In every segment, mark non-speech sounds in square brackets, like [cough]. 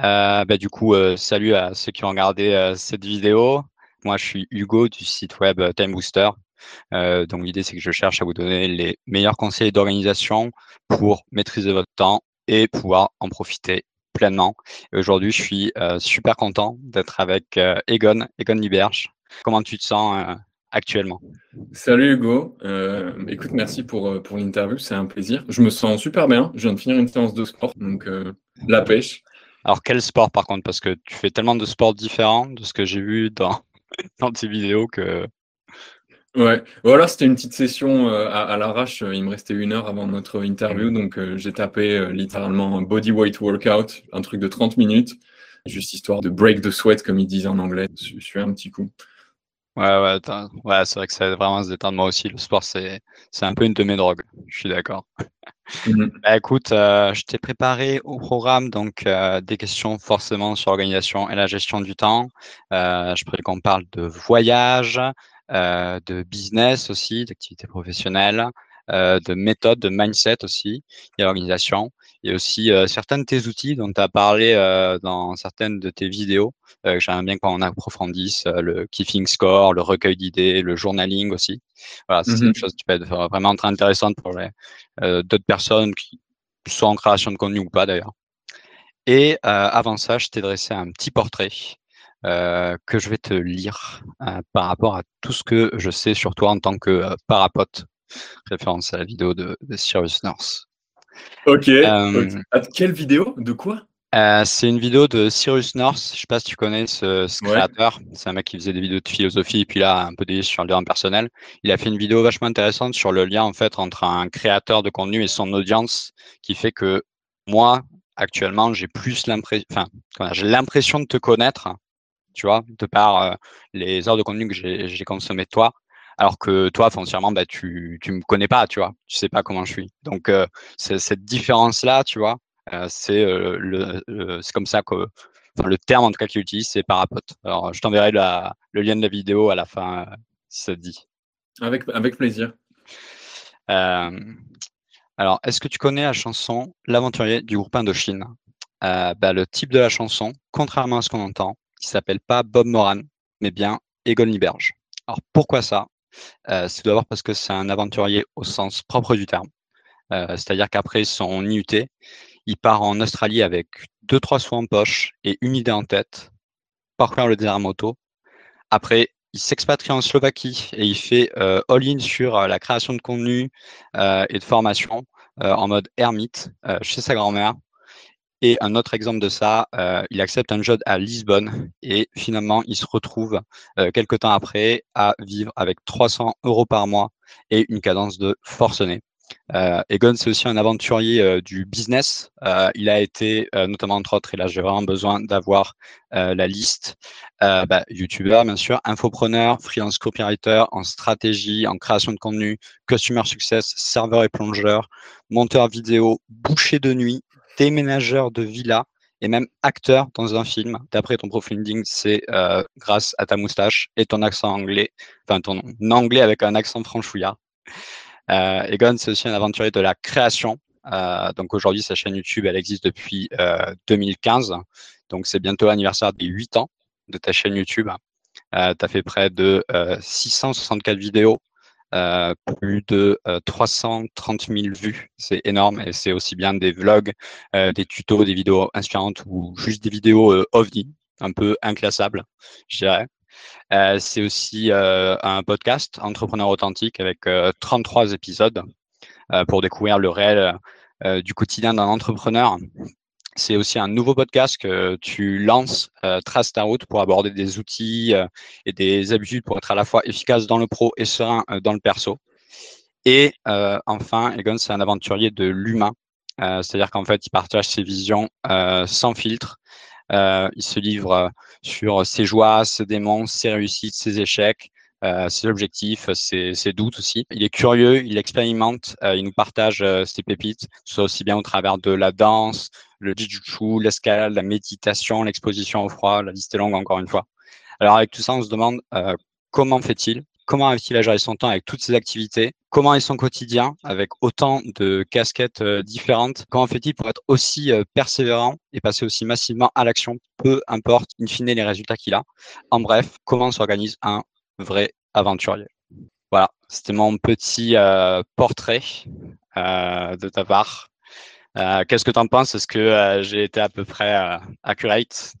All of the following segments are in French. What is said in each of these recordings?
Euh, bah, du coup, euh, salut à ceux qui ont regardé euh, cette vidéo. Moi, je suis Hugo du site web Time Booster. donc, l'idée, c'est que je cherche à vous donner les meilleurs conseils d'organisation pour maîtriser votre temps et pouvoir en profiter pleinement. aujourd'hui, je suis super content d'être avec Egon, Egon Liberge. Comment tu te sens actuellement? Salut Hugo. écoute, merci pour, pour l'interview, c'est un plaisir. Je me sens super bien. Je viens de finir une séance de sport, donc la pêche. Alors, quel sport par contre? Parce que tu fais tellement de sports différents de ce que j'ai vu dans, [laughs] dans tes vidéos que. Ouais, voilà, c'était une petite session euh, à, l'arrache. Il me restait une heure avant notre interview, mmh. donc euh, j'ai tapé euh, littéralement un body weight workout, un truc de 30 minutes, juste histoire de break the sweat, comme ils disent en anglais. Je suis un petit coup. Ouais, ouais, ouais c'est vrai que ça vraiment se détendre. Moi aussi, le sport, c'est un peu une de mes drogues. Je suis d'accord. Mmh bah, écoute, euh, je t'ai préparé au programme donc euh, des questions forcément sur l'organisation et la gestion du temps. Euh, je préfère qu'on parle de voyage, de business aussi, d'activité professionnelle, de méthode, de mindset aussi, et l'organisation. Il y a aussi certains de tes outils dont tu as parlé dans certaines de tes vidéos. J'aimerais bien qu'on approfondisse le keeping score, le recueil d'idées, le journaling aussi. Voilà, c'est une chose qui peut être vraiment très intéressante pour d'autres personnes qui sont en création de contenu ou pas d'ailleurs. Et avant ça, je t'ai dressé un petit portrait que je vais te lire par rapport à tout ce que je sais sur toi en tant que parapote, référence à la vidéo de, de Cyrus North. Ok. Euh, quelle vidéo? De quoi? euh, c'est une vidéo de Cyrus North. Je sais pas si tu connais ce, créateur. C'est un mec qui faisait des vidéos de philosophie et puis là un peu des sur le lien personnel. Il a fait une vidéo vachement intéressante sur le lien en fait entre un créateur de contenu et son audience, qui fait que moi actuellement j'ai plus l'impression, enfin j'ai l'impression de te connaître, tu vois, de par euh, les heures de contenu que j'ai consommé de toi alors que toi, foncièrement, bah, tu ne me connais pas, tu vois, tu sais pas comment je suis. Donc, euh, cette différence-là, tu vois, euh, c'est euh, le, comme ça que, enfin, le terme en tout cas qu'il utilise, c'est parapote. Alors, je t'enverrai le lien de la vidéo à la fin, si ça te dit. Avec, avec plaisir. alors, est-ce que tu connais la chanson L'aventurier du groupe Indochine? Bah, Le type de la chanson, contrairement à ce qu'on entend, il s'appelle pas Bob Moran, mais bien Egon Liberge. Alors pourquoi ça? Euh, c'est d'abord parce que c'est un aventurier au sens propre du terme. Euh, c'est-à-dire qu'après son IUT, il part en Australie avec deux, trois sous en poche et une idée en tête, parcourir le désert moto. Après, il s'expatrie en Slovaquie et il fait euh, all-in sur la création de contenu et de formation en mode ermite chez sa grand-mère et un autre exemple de ça, euh, il accepte un job à Lisbonne et finalement, il se retrouve euh, quelques temps après à vivre avec 300 euros par mois et une cadence de forcené. Euh, Egon, c'est aussi un aventurier euh, du business. Euh, il a été, notamment entre autres, et là j'ai vraiment besoin d'avoir la liste, bah, YouTuber bien sûr, infopreneur, freelance copywriter en stratégie, en création de contenu, customer success, serveur et plongeur, monteur vidéo, boucher de nuit, déménageur de villa et même acteur dans un film. D'après ton profil LinkedIn, c'est euh, grâce à ta moustache et ton accent anglais, enfin ton anglais avec un accent franchouillard. Euh, Egon, c'est aussi un aventurier de la création. Euh, donc aujourd'hui, sa chaîne YouTube, elle existe depuis 2015. Donc c'est bientôt l'anniversaire des 8 ans de ta chaîne YouTube. tu as fait près de 664 vidéos euh, plus de 330 euh, 000 vues. C'est énorme et c'est aussi bien des vlogs, euh, des tutos, des vidéos inspirantes ou juste des vidéos ovni, un peu inclassables, je dirais. c'est aussi un podcast Entrepreneur authentique avec 33 épisodes pour découvrir le réel du quotidien d'un entrepreneur c'est aussi un nouveau podcast que tu lances, euh, Trace ta route, pour aborder des outils euh, et des habitudes pour être à la fois efficace dans le pro et serein euh, dans le perso. Et enfin, Egon, c'est un aventurier de l'humain. C'est-à-dire qu'en fait, il partage ses visions sans filtre. il se livre sur ses joies, ses démons, ses réussites, ses échecs, ses objectifs, ses, doutes aussi. Il est curieux, il expérimente, il nous partage ses pépites, soit aussi bien au travers de la danse, le jujutsu, l'escalade, la méditation, l'exposition au froid, la liste est longue encore une fois. Alors avec tout ça, on se demande euh, comment fait-il? Comment arrive-t-il à gérer son temps avec toutes ses activités? Comment est son quotidien avec autant de casquettes euh, différentes? Comment fait-il pour être aussi euh, persévérant et passer aussi massivement à l'action, peu importe in fine les résultats qu'il a? En bref, comment s'organise un vrai aventurier? Voilà, c'était mon petit portrait de ta part. Qu'est-ce que tu en penses? Est-ce que j'ai été à peu près accurate?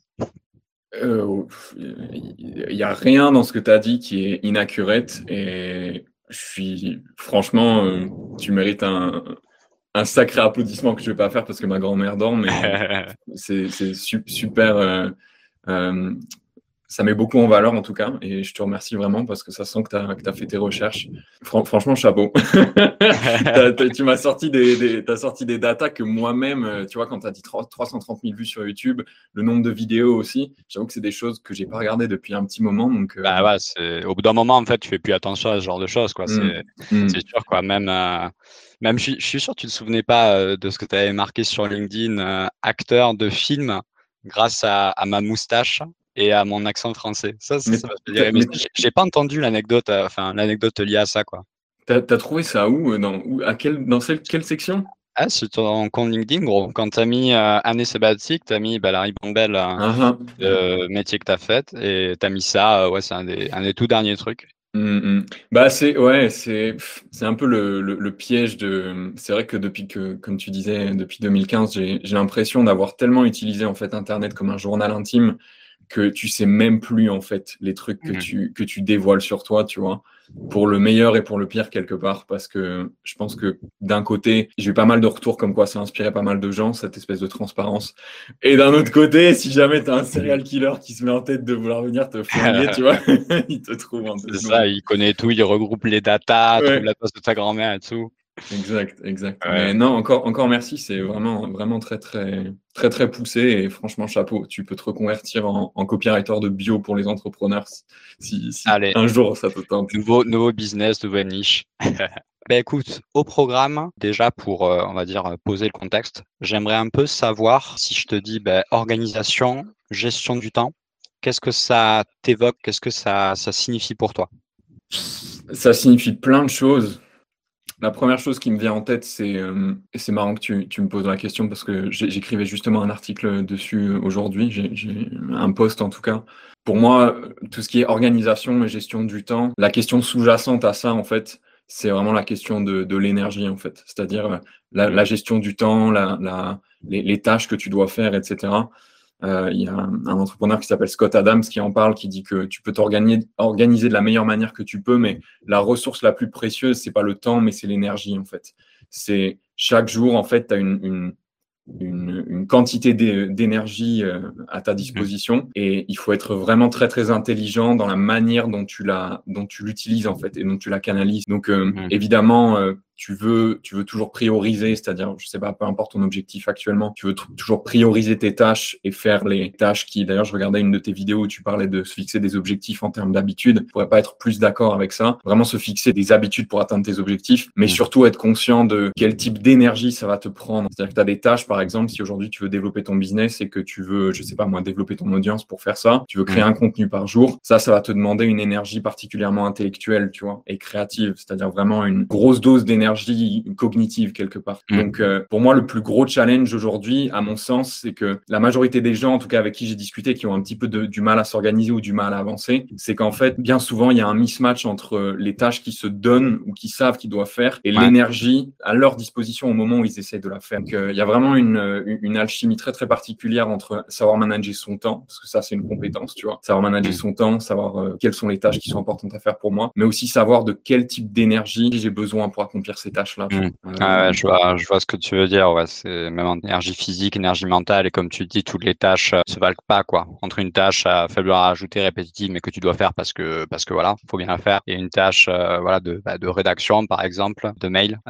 Il n'y a rien dans ce que tu as dit qui est inaccurate et je suis franchement, euh, tu mérites un, un, sacré applaudissement que je vais pas faire parce que ma grand-mère dort, mais [laughs] c'est super. Euh, euh, ça met beaucoup en valeur en tout cas, et je te remercie vraiment parce que ça sent que tu as, as, fait tes recherches. franchement, chapeau. [laughs] tu m'as sorti des, as sorti des datas que moi-même, euh, tu vois, quand tu as dit 330 000 vues sur YouTube, le nombre de vidéos aussi, j'avoue que c'est des choses que j'ai pas regardées depuis un petit moment. Donc, euh, bah ouais, au bout d'un moment, en fait, tu fais plus attention à ce genre de choses. quoi. C'est mmh. mmh. sûr, quoi. Même. Euh, même je, suis sûr que tu ne te souvenais pas de ce que tu avais marqué sur LinkedIn, acteur de film, grâce à, à ma moustache et à mon accent français. Ça, ça, j'ai pas entendu l'anecdote, euh, enfin l'anecdote liée à ça, quoi. T'as as trouvé ça où, euh, dans, où à quelle, dans quelle section? Ah, sur ton compte LinkedIn, gros. Quand tu as mis euh, année sabbatique, tu as mis bah, la ribambelle uh métier que tu as fait et tu as mis ça. ouais, c'est un des, un des tout derniers trucs. Mmh, mmh. Bah c'est ouais c'est c'est un peu le, le, le piège de c'est vrai que depuis que comme tu disais depuis 2015 j'ai j'ai l'impression d'avoir tellement utilisé en fait internet comme un journal intime que tu sais même plus en fait les trucs que, mmh. tu, que tu dévoiles sur toi, tu vois, pour le meilleur et pour le pire quelque part, parce que je pense que d'un côté, j'ai eu pas mal de retours comme quoi ça a inspiré pas mal de gens, cette espèce de transparence, et d'un autre côté, si jamais tu as un serial killer qui se met en tête de vouloir venir te fouiller, [laughs] tu vois, [laughs] il te trouve en C'est ça, il connaît tout, il regroupe les datas, trouve la place de ta grand-mère et tout. Exact, exact. Mais non, encore, encore merci. C'est vraiment, vraiment très, très, très, très poussé et franchement, chapeau. Tu peux te reconvertir en, en copywriter de bio pour les entrepreneurs si, Allez. un jour ça te tente. Nouveau, nouveau business, nouvelle niche. [laughs] ben écoute, au programme, déjà pour, euh, on va dire, poser le contexte, j'aimerais un peu savoir si je te dis ben, organisation, gestion du temps, qu'est-ce que ça t'évoque, qu'est-ce que ça, ça signifie pour toi? Ça signifie plein de choses. La première chose qui me vient en tête, c'est, euh, c'est marrant que tu, me poses la question parce que j'écrivais justement un article dessus aujourd'hui, j'ai un post en tout cas. Pour moi, tout ce qui est organisation et gestion du temps, la question sous-jacente à ça, en fait, c'est vraiment la question de, l'énergie, en fait. C'est-à-dire la, la, gestion du temps, les, tâches que tu dois faire, etc. Euh, il y a un, entrepreneur qui s'appelle Scott Adams qui en parle, qui dit que tu peux t'organiser de la meilleure manière que tu peux, mais la ressource la plus précieuse, c'est pas le temps, mais c'est l'énergie en fait. C'est chaque jour en fait, tu as une, une, une, une quantité d'énergie euh, à ta disposition et il faut être vraiment très très intelligent dans la manière dont tu la dont tu l'utilises en fait et dont tu la canalises. Donc euh, évidemment tu veux, tu veux toujours prioriser, c'est-à-dire, je sais pas, peu importe ton objectif actuellement, tu veux toujours prioriser tes tâches et faire les tâches qui, d'ailleurs, je regardais une de tes vidéos où tu parlais de se fixer des objectifs en termes d'habitude. Je pourrais pas être plus d'accord avec ça. Vraiment se fixer des habitudes pour atteindre tes objectifs, mais mmh. surtout être conscient de quel type d'énergie ça va te prendre. C'est-à-dire que tu as des tâches, par exemple, si aujourd'hui tu veux développer ton business et que tu veux, je sais pas moi, développer ton audience pour faire ça, tu veux créer mmh. un contenu par jour, ça, ça va te demander une énergie particulièrement intellectuelle, tu vois, et créative. C'est-à-dire vraiment une grosse dose d'énergie énergie cognitive quelque part. Mm. Donc, euh, pour moi, le plus gros challenge aujourd'hui, à mon sens, c'est que la majorité des gens, en tout cas avec qui j'ai discuté, qui ont un petit peu de, du mal à s'organiser ou du mal à avancer, c'est qu'en fait, bien souvent, il y a un mismatch entre les tâches qui se donnent ou qui savent qu'ils doivent faire et l'énergie à leur disposition au moment où ils essaient de la faire. Donc, euh, il y a vraiment une, une, alchimie très, très particulière entre savoir manager son temps, parce que ça, c'est une compétence, tu vois, savoir manager mm. son temps, savoir euh, quelles sont les tâches qui sont importantes à faire pour moi, mais aussi savoir de quel type d'énergie j'ai besoin pour accomplir ces tâches-là. Mmh. Euh, je, vois, je vois ce que tu veux dire. Ouais, c'est même en énergie physique, énergie mentale, et comme tu dis, toutes les tâches euh, se valent pas quoi. Entre une tâche à faible valeur ajoutée, répétitive, mais que tu dois faire parce que parce que voilà, faut bien la faire, et une tâche euh, voilà de, bah, de rédaction par exemple, de mail.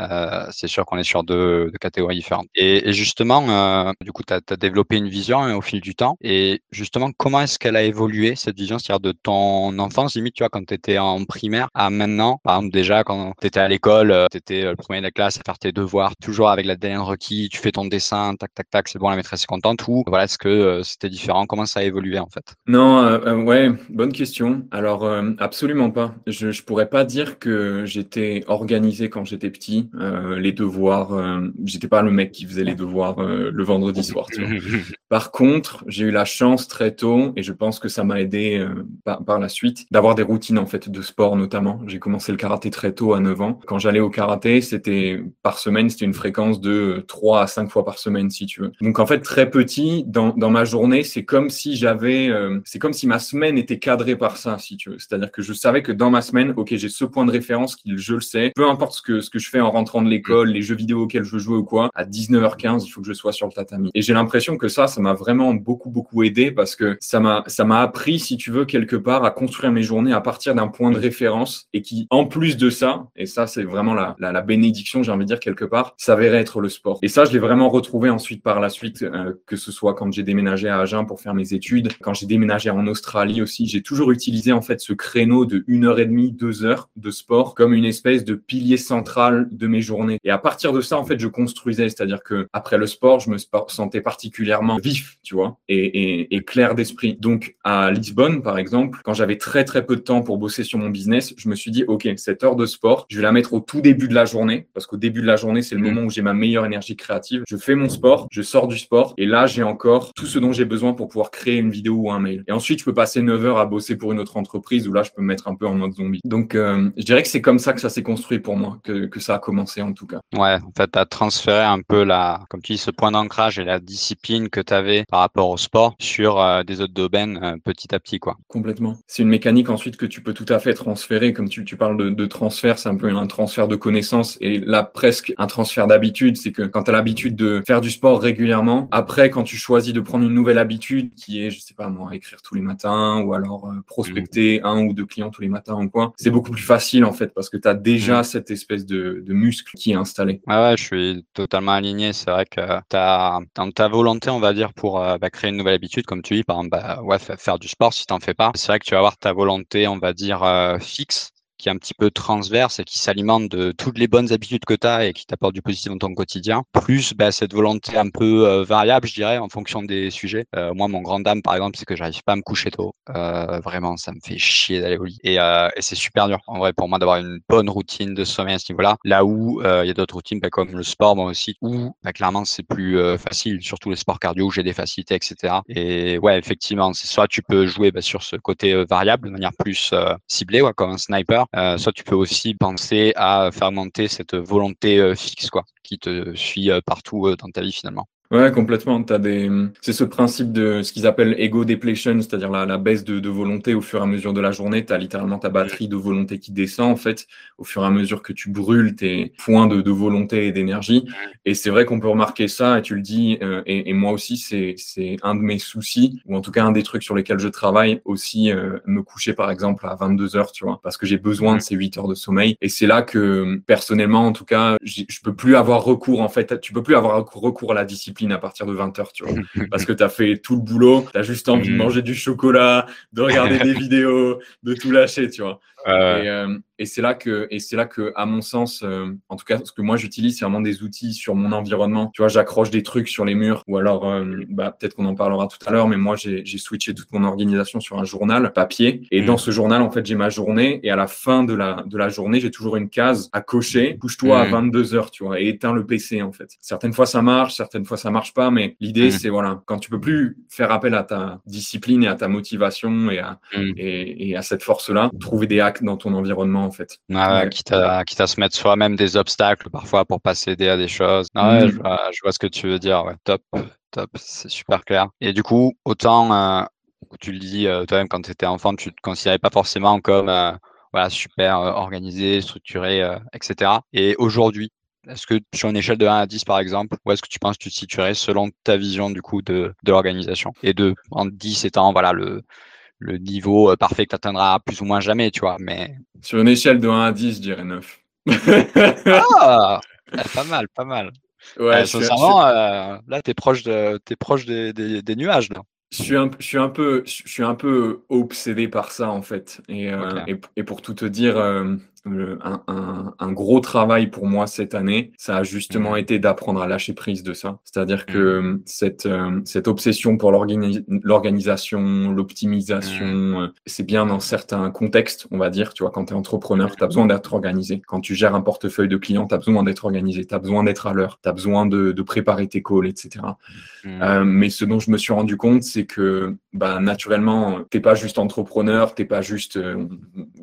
c'est sûr qu'on est sur deux, catégories différentes. Et, justement, du coup, tu as, développé une vision hein, au fil du temps. Et justement, comment est-ce qu'elle a évolué cette vision, c'est-à-dire de ton enfance limite, tu vois, quand tu étais en primaire à maintenant, par exemple déjà quand tu étais à l'école, tu étais es le premier de la classe à faire tes devoirs, toujours avec la dernière requis, tu fais ton dessin, tac, tac, tac, c'est bon, la maîtresse est contente, ou voilà, est-ce que c'était différent? Comment ça a évolué en fait? Non, ouais, bonne question. Alors, absolument pas. Je, je pourrais pas dire que j'étais organisé quand j'étais petit. les devoirs, j'étais pas le mec qui faisait les devoirs le vendredi soir. [laughs] Par contre, j'ai eu la chance très tôt, et je pense que ça m'a aidé par, par la suite, d'avoir des routines en fait de sport notamment. J'ai commencé le karaté très tôt à 9 ans. Quand j'allais au karaté, c'était par semaine, c'était une fréquence de 3 à 5 fois par semaine si tu veux. Donc en fait très petit dans, dans ma journée, c'est comme si j'avais euh, c'est comme si ma semaine était cadrée par ça si tu veux. C'est-à-dire que je savais que dans ma semaine, OK, j'ai ce point de référence qui je le sais, peu importe ce que ce que je fais en rentrant de l'école, les jeux vidéo auxquels je veux jouer ou quoi, à 19h15, il faut que je sois sur le tatami. Et j'ai l'impression que ça ça m'a vraiment beaucoup beaucoup aidé parce que ça m'a ça m'a appris si tu veux quelque part à construire mes journées à partir d'un point de référence et qui, en plus de ça, et ça c'est vraiment la bénédiction, j'ai envie de dire quelque part, s'avérait être le sport. Et ça, je l'ai vraiment retrouvé ensuite par la suite, euh, que ce soit quand j'ai déménagé à Agen pour faire mes études, quand j'ai déménagé en Australie aussi, j'ai toujours utilisé en fait ce créneau de une heure et demie, deux heures de sport comme une espèce de pilier central de mes journées. Et à partir de ça, en fait, je construisais, c'est-à-dire que après le sport, je me sentais particulièrement vif, tu vois, et, et, et clair d'esprit. Donc à Lisbonne, par exemple, quand j'avais très très peu de temps pour bosser sur mon business, je me suis dit, OK, cette heure de sport, je vais la mettre au tout début de la journée, parce qu'au début de la journée, c'est le mm. moment où j'ai ma meilleure énergie créative. Je fais mon sport, je sors du sport, et là, j'ai encore tout ce dont j'ai besoin pour pouvoir créer une vidéo ou un mail. Et ensuite, je peux passer 9 heures à bosser pour une autre entreprise, où là, je peux me mettre un peu en mode zombie. Donc, euh, je dirais que c'est comme ça que ça s'est construit pour moi, que, que ça a commencé en tout cas. Ouais, en fait, tu as transféré un peu la, comme tu dis, ce point d'ancrage et la discipline que tu avais par rapport au sport sur euh, des autres domaines euh, petit à petit, quoi. Complètement. C'est une mécanique ensuite que tu peux tout à fait transférer, comme tu, tu parles de, de transfert, c'est un peu un transfert de connaissances et là presque un transfert d'habitude. C'est que quand tu as l'habitude de faire du sport régulièrement, après quand tu choisis de prendre une nouvelle habitude qui est, je sais pas moi, écrire tous les matins ou alors euh, prospecter mmh. un ou deux clients tous les matins ou quoi, c'est beaucoup plus facile en fait parce que tu as déjà mmh. cette espèce de, de, muscle qui est installé. Ouais, ouais, je suis totalement aligné. C'est vrai que tu as dans ta volonté, on va dire, pour euh, bah, créer une nouvelle habitude, comme tu dis, par exemple, bah, ouais, faire du sport si t'en fais pas. C'est vrai que tu vas avoir ta volonté, on va dire, euh, fixe qui est un petit peu transverse et qui s'alimente de toutes les bonnes habitudes que tu as et qui t'apporte du positif dans ton quotidien, plus bah, cette volonté un peu euh, variable, je dirais, en fonction des sujets. Euh, moi, mon grand dame, par exemple, c'est que j'arrive pas à me coucher tôt. Euh, vraiment, ça me fait chier d'aller au lit. Et, et c'est super dur, en vrai, pour moi, d'avoir une bonne routine de sommeil à ce niveau-là. Là où il y a d'autres routines, bah, comme le sport, moi aussi, où bah, clairement, c'est plus facile, surtout les sports cardio, où j'ai des facilités, etc. Et ouais, effectivement, c'est soit tu peux jouer sur ce côté variable de manière plus ciblée, ouais, comme un sniper, euh, soit tu peux aussi penser à faire monter cette volonté euh, fixe, quoi, qui te suit euh, partout dans ta vie finalement. Ouais, complètement. T'as des, c'est ce principe de ce qu'ils appellent ego depletion, c'est-à-dire la, baisse de, volonté au fur et à mesure de la journée. Tu as littéralement ta batterie de volonté qui descend, en fait, au fur et à mesure que tu brûles tes points de, volonté et d'énergie. Et c'est vrai qu'on peut remarquer ça, et tu le dis, euh, et, et, moi aussi, c'est, c'est un de mes soucis, ou en tout cas un des trucs sur lesquels je travaille aussi, euh, me coucher par exemple à 22 heures, tu vois, parce que j'ai besoin de ces 8 heures de sommeil. Et c'est là que, personnellement, en tout cas, je peux plus avoir recours, en fait, tu peux plus avoir recours à la discipline à partir de 20h, tu vois. [laughs] Parce que tu as fait tout le boulot, tu as juste envie de mhm. manger du chocolat, de regarder [laughs] des vidéos, de tout lâcher, tu vois. Et, euh, et c'est là que, et c'est là que, à mon sens, euh, en tout cas, ce que moi j'utilise, c'est vraiment des outils sur mon environnement. Tu vois, j'accroche des trucs sur les murs, ou alors, euh, bah, peut-être qu'on en parlera tout à l'heure, mais moi j'ai switché toute mon organisation sur un journal papier. Et dans mm. ce journal, en fait, j'ai ma journée, et à la fin de la, de la journée, j'ai toujours une case à cocher. Couche-toi à 22 mm. heures, tu vois, et éteins le PC, en fait. Certaines fois ça marche, certaines fois ça marche pas, mais l'idée, mm. c'est voilà, quand tu peux plus faire appel à ta discipline et à ta motivation et à, et, et à cette force-là, trouver des dans ton environnement en fait. quitte, à, quitte à se mettre soi-même des obstacles parfois pour pas céder à des choses. Mm. je, vois, ce que tu veux dire. top, top, c'est super clair. Et du coup, autant euh, tu le dis euh, toi-même quand tu étais enfant, tu te considérais pas forcément comme euh, voilà, super organisé, structuré, etc. Et aujourd'hui, est-ce que sur une échelle de 1 à 10 par exemple, où est-ce que tu penses que tu te situerais selon ta vision du coup de, de l'organisation? Et de en 10 étant voilà le le niveau euh, parfait que tu atteindras plus ou moins jamais, tu vois. Mais... Sur une échelle de 1 à 10, je dirais 9. ah, [laughs] pas mal, pas mal. Ouais, euh, sincèrement, euh, là, tu es proche, de, es proche des, des, des nuages. Là je suis un, je suis un peu, je suis un peu obsédé par ça en fait. Et, euh, et, et, pour tout te dire, euh, un, gros travail pour moi cette année, ça a justement mmh. été d'apprendre à lâcher prise de ça. C'est-à-dire que mmh. cette, euh, cette obsession pour l'organisation, l'optimisation, mmh. euh, c'est bien dans certains contextes, on va dire. Tu vois, quand tu es entrepreneur, tu as besoin d'être organisé. Quand tu gères un portefeuille de clients, tu as besoin d'être organisé, tu as besoin d'être à l'heure, tu as besoin de, de, préparer tes calls, etc. Euh, mais ce dont je me suis rendu compte, c'est que bah, naturellement, t'es pas juste entrepreneur, t'es pas juste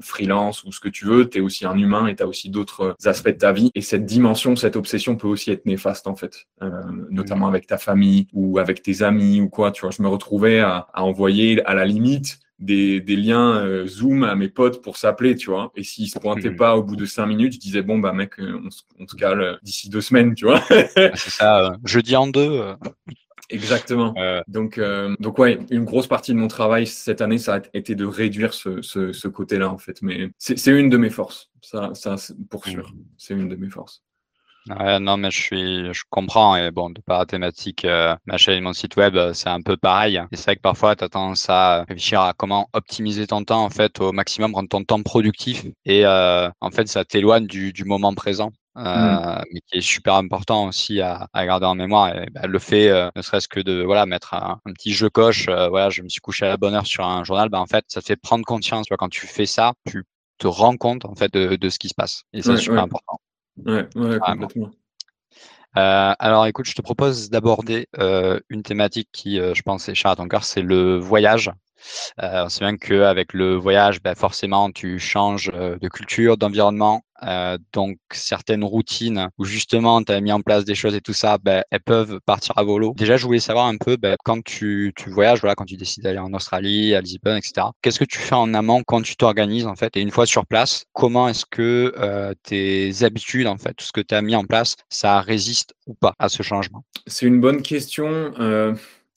freelance ou ce que tu veux, tu es aussi un humain et tu as aussi d'autres aspects de ta vie. Et cette dimension, cette obsession peut aussi être néfaste en fait, euh, notamment avec ta famille ou avec tes amis ou quoi. Tu vois, je me retrouvais à, envoyer à la limite des, liens euh, Zoom à mes potes pour s'appeler, tu vois. Et s'ils se pointaient mmh. pas au bout de cinq minutes, je disais bon bah mec, euh, on, se cale d'ici deux semaines, tu vois. c'est ça. jeudi en deux. Exactement. Donc, euh, donc ouais, une grosse partie de mon travail cette année, ça a été de réduire ce, ce, ce côté-là en fait. Mais c'est une de mes forces, ça, ça pour sûr. C'est une de mes forces. Ouais, non, mais je suis, je comprends. Et bon, de par la thématique, euh, ma chaîne et mon site web, euh, c'est un peu pareil. Et c'est vrai que parfois, tu as tendance à réfléchir à comment optimiser ton temps, en fait, au maximum, rendre ton temps productif. Et euh, en fait, ça t'éloigne du, du moment présent. Mmh. Euh, mais qui est super important aussi à, à garder en mémoire. Et bah, le fait, euh, ne serait-ce que de voilà mettre un, petit jeu coche, euh, voilà, je me suis couché à la bonne heure sur un journal, bah, en fait, ça te fait prendre conscience. Tu vois, quand tu fais ça, tu te rends compte en fait de, de ce qui se passe. Et c'est super important. Ouais, ouais, complètement. Euh, alors écoute, je te propose d'aborder euh, une thématique qui, je pense, est chère à ton cœur, c'est le voyage. Euh, on sait bien qu'avec le voyage, ben, forcément, tu changes de culture, d'environnement, euh, donc certaines routines où justement tu as mis en place des choses et tout ça, ben, elles peuvent partir à volo. Déjà, je voulais savoir un peu ben, quand tu, tu, voyages, voilà, quand tu décides d'aller en Australie, à Lisbonne, etc. Qu'est-ce que tu fais en amont quand tu t'organises en fait? Et une fois sur place, comment est-ce que euh, tes habitudes, en fait, tout ce que tu as mis en place, ça résiste ou pas à ce changement? C'est une bonne question.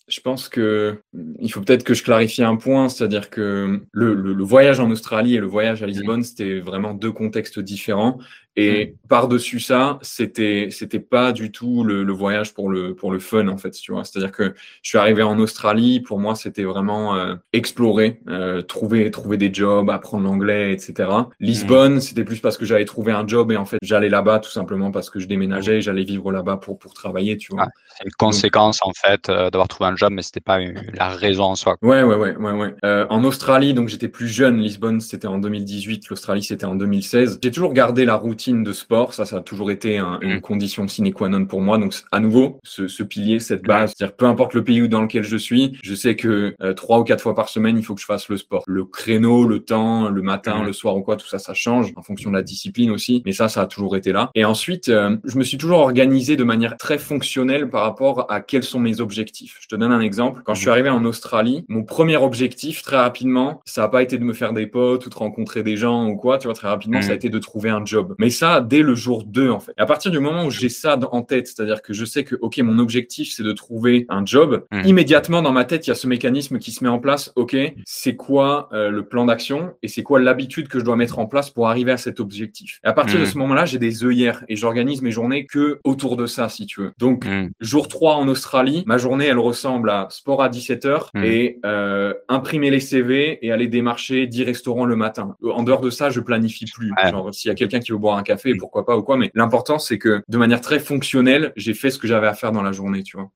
Je pense que il faut peut-être que je clarifie un point, c'est-à-dire que le, le, voyage en Australie et le voyage à Lisbonne, c'était vraiment deux contextes différents. Et par-dessus ça, c'était c'était pas du tout le, le, voyage pour le pour le fun en fait, tu vois. C'est-à-dire que je suis arrivé en Australie, pour moi, c'était vraiment euh, explorer, euh, trouver trouver des jobs, apprendre l'anglais, etc. Lisbonne, mm. c'était plus parce que j'avais trouvé un job et en fait, j'allais là-bas tout simplement parce que je déménageais, j'allais vivre là-bas pour pour travailler, tu vois. c'est une conséquence en fait euh, d'avoir trouvé un job, mais c'était pas la raison en soi. Ouais, ouais, ouais, ouais, ouais. En Australie, donc j'étais plus jeune. Lisbonne, c'était en 2018. L'Australie, c'était en 2016. J'ai toujours gardé la routine de sport. Ça, ça a toujours été une mm. condition sine qua non pour moi. Donc, à nouveau, ce, pilier, cette base, c'est-à-dire peu importe le pays dans lequel je suis, je sais que euh, trois ou quatre fois par semaine, il faut que je fasse le sport. Le créneau, le temps, le matin, mm. le soir ou quoi, tout ça, ça change en fonction de la discipline aussi. Mais ça, ça a toujours été là. Et ensuite, euh, je me suis toujours organisé de manière très fonctionnelle par rapport à quels sont mes objectifs. Je te donne un exemple. Quand je suis mm. arrivé en Australie, mon premier objectif, très rapidement, ça n'a pas été de me faire des potes ou de rencontrer des gens ou quoi. Tu vois, très rapidement, ça a été de trouver un job. Mais ça dès le jour 2 en fait. À partir du moment où j'ai ça en tête, c'est-à-dire que je sais que ok mon objectif c'est de trouver un job, mmh. immédiatement dans ma tête il y a ce mécanisme qui se met en place. Ok, c'est quoi euh, le plan d'action et c'est quoi l'habitude que je dois mettre en place pour arriver à cet objectif? Et à partir de mmh. ce moment-là, j'ai des œillères et j'organise mes journées que autour de ça si tu veux. Donc mmh. jour 3 en Australie, ma journée elle ressemble à sport à 17h et euh, imprimer les CV et aller démarcher 10 restaurants le matin. En dehors de ça, je planifie plus. Genre s'il y a quelqu'un qui veut un café, pourquoi pas ou quoi. Mais l'important, c'est que de manière très fonctionnelle, j'ai fait ce que j'avais à faire dans la journée, tu vois.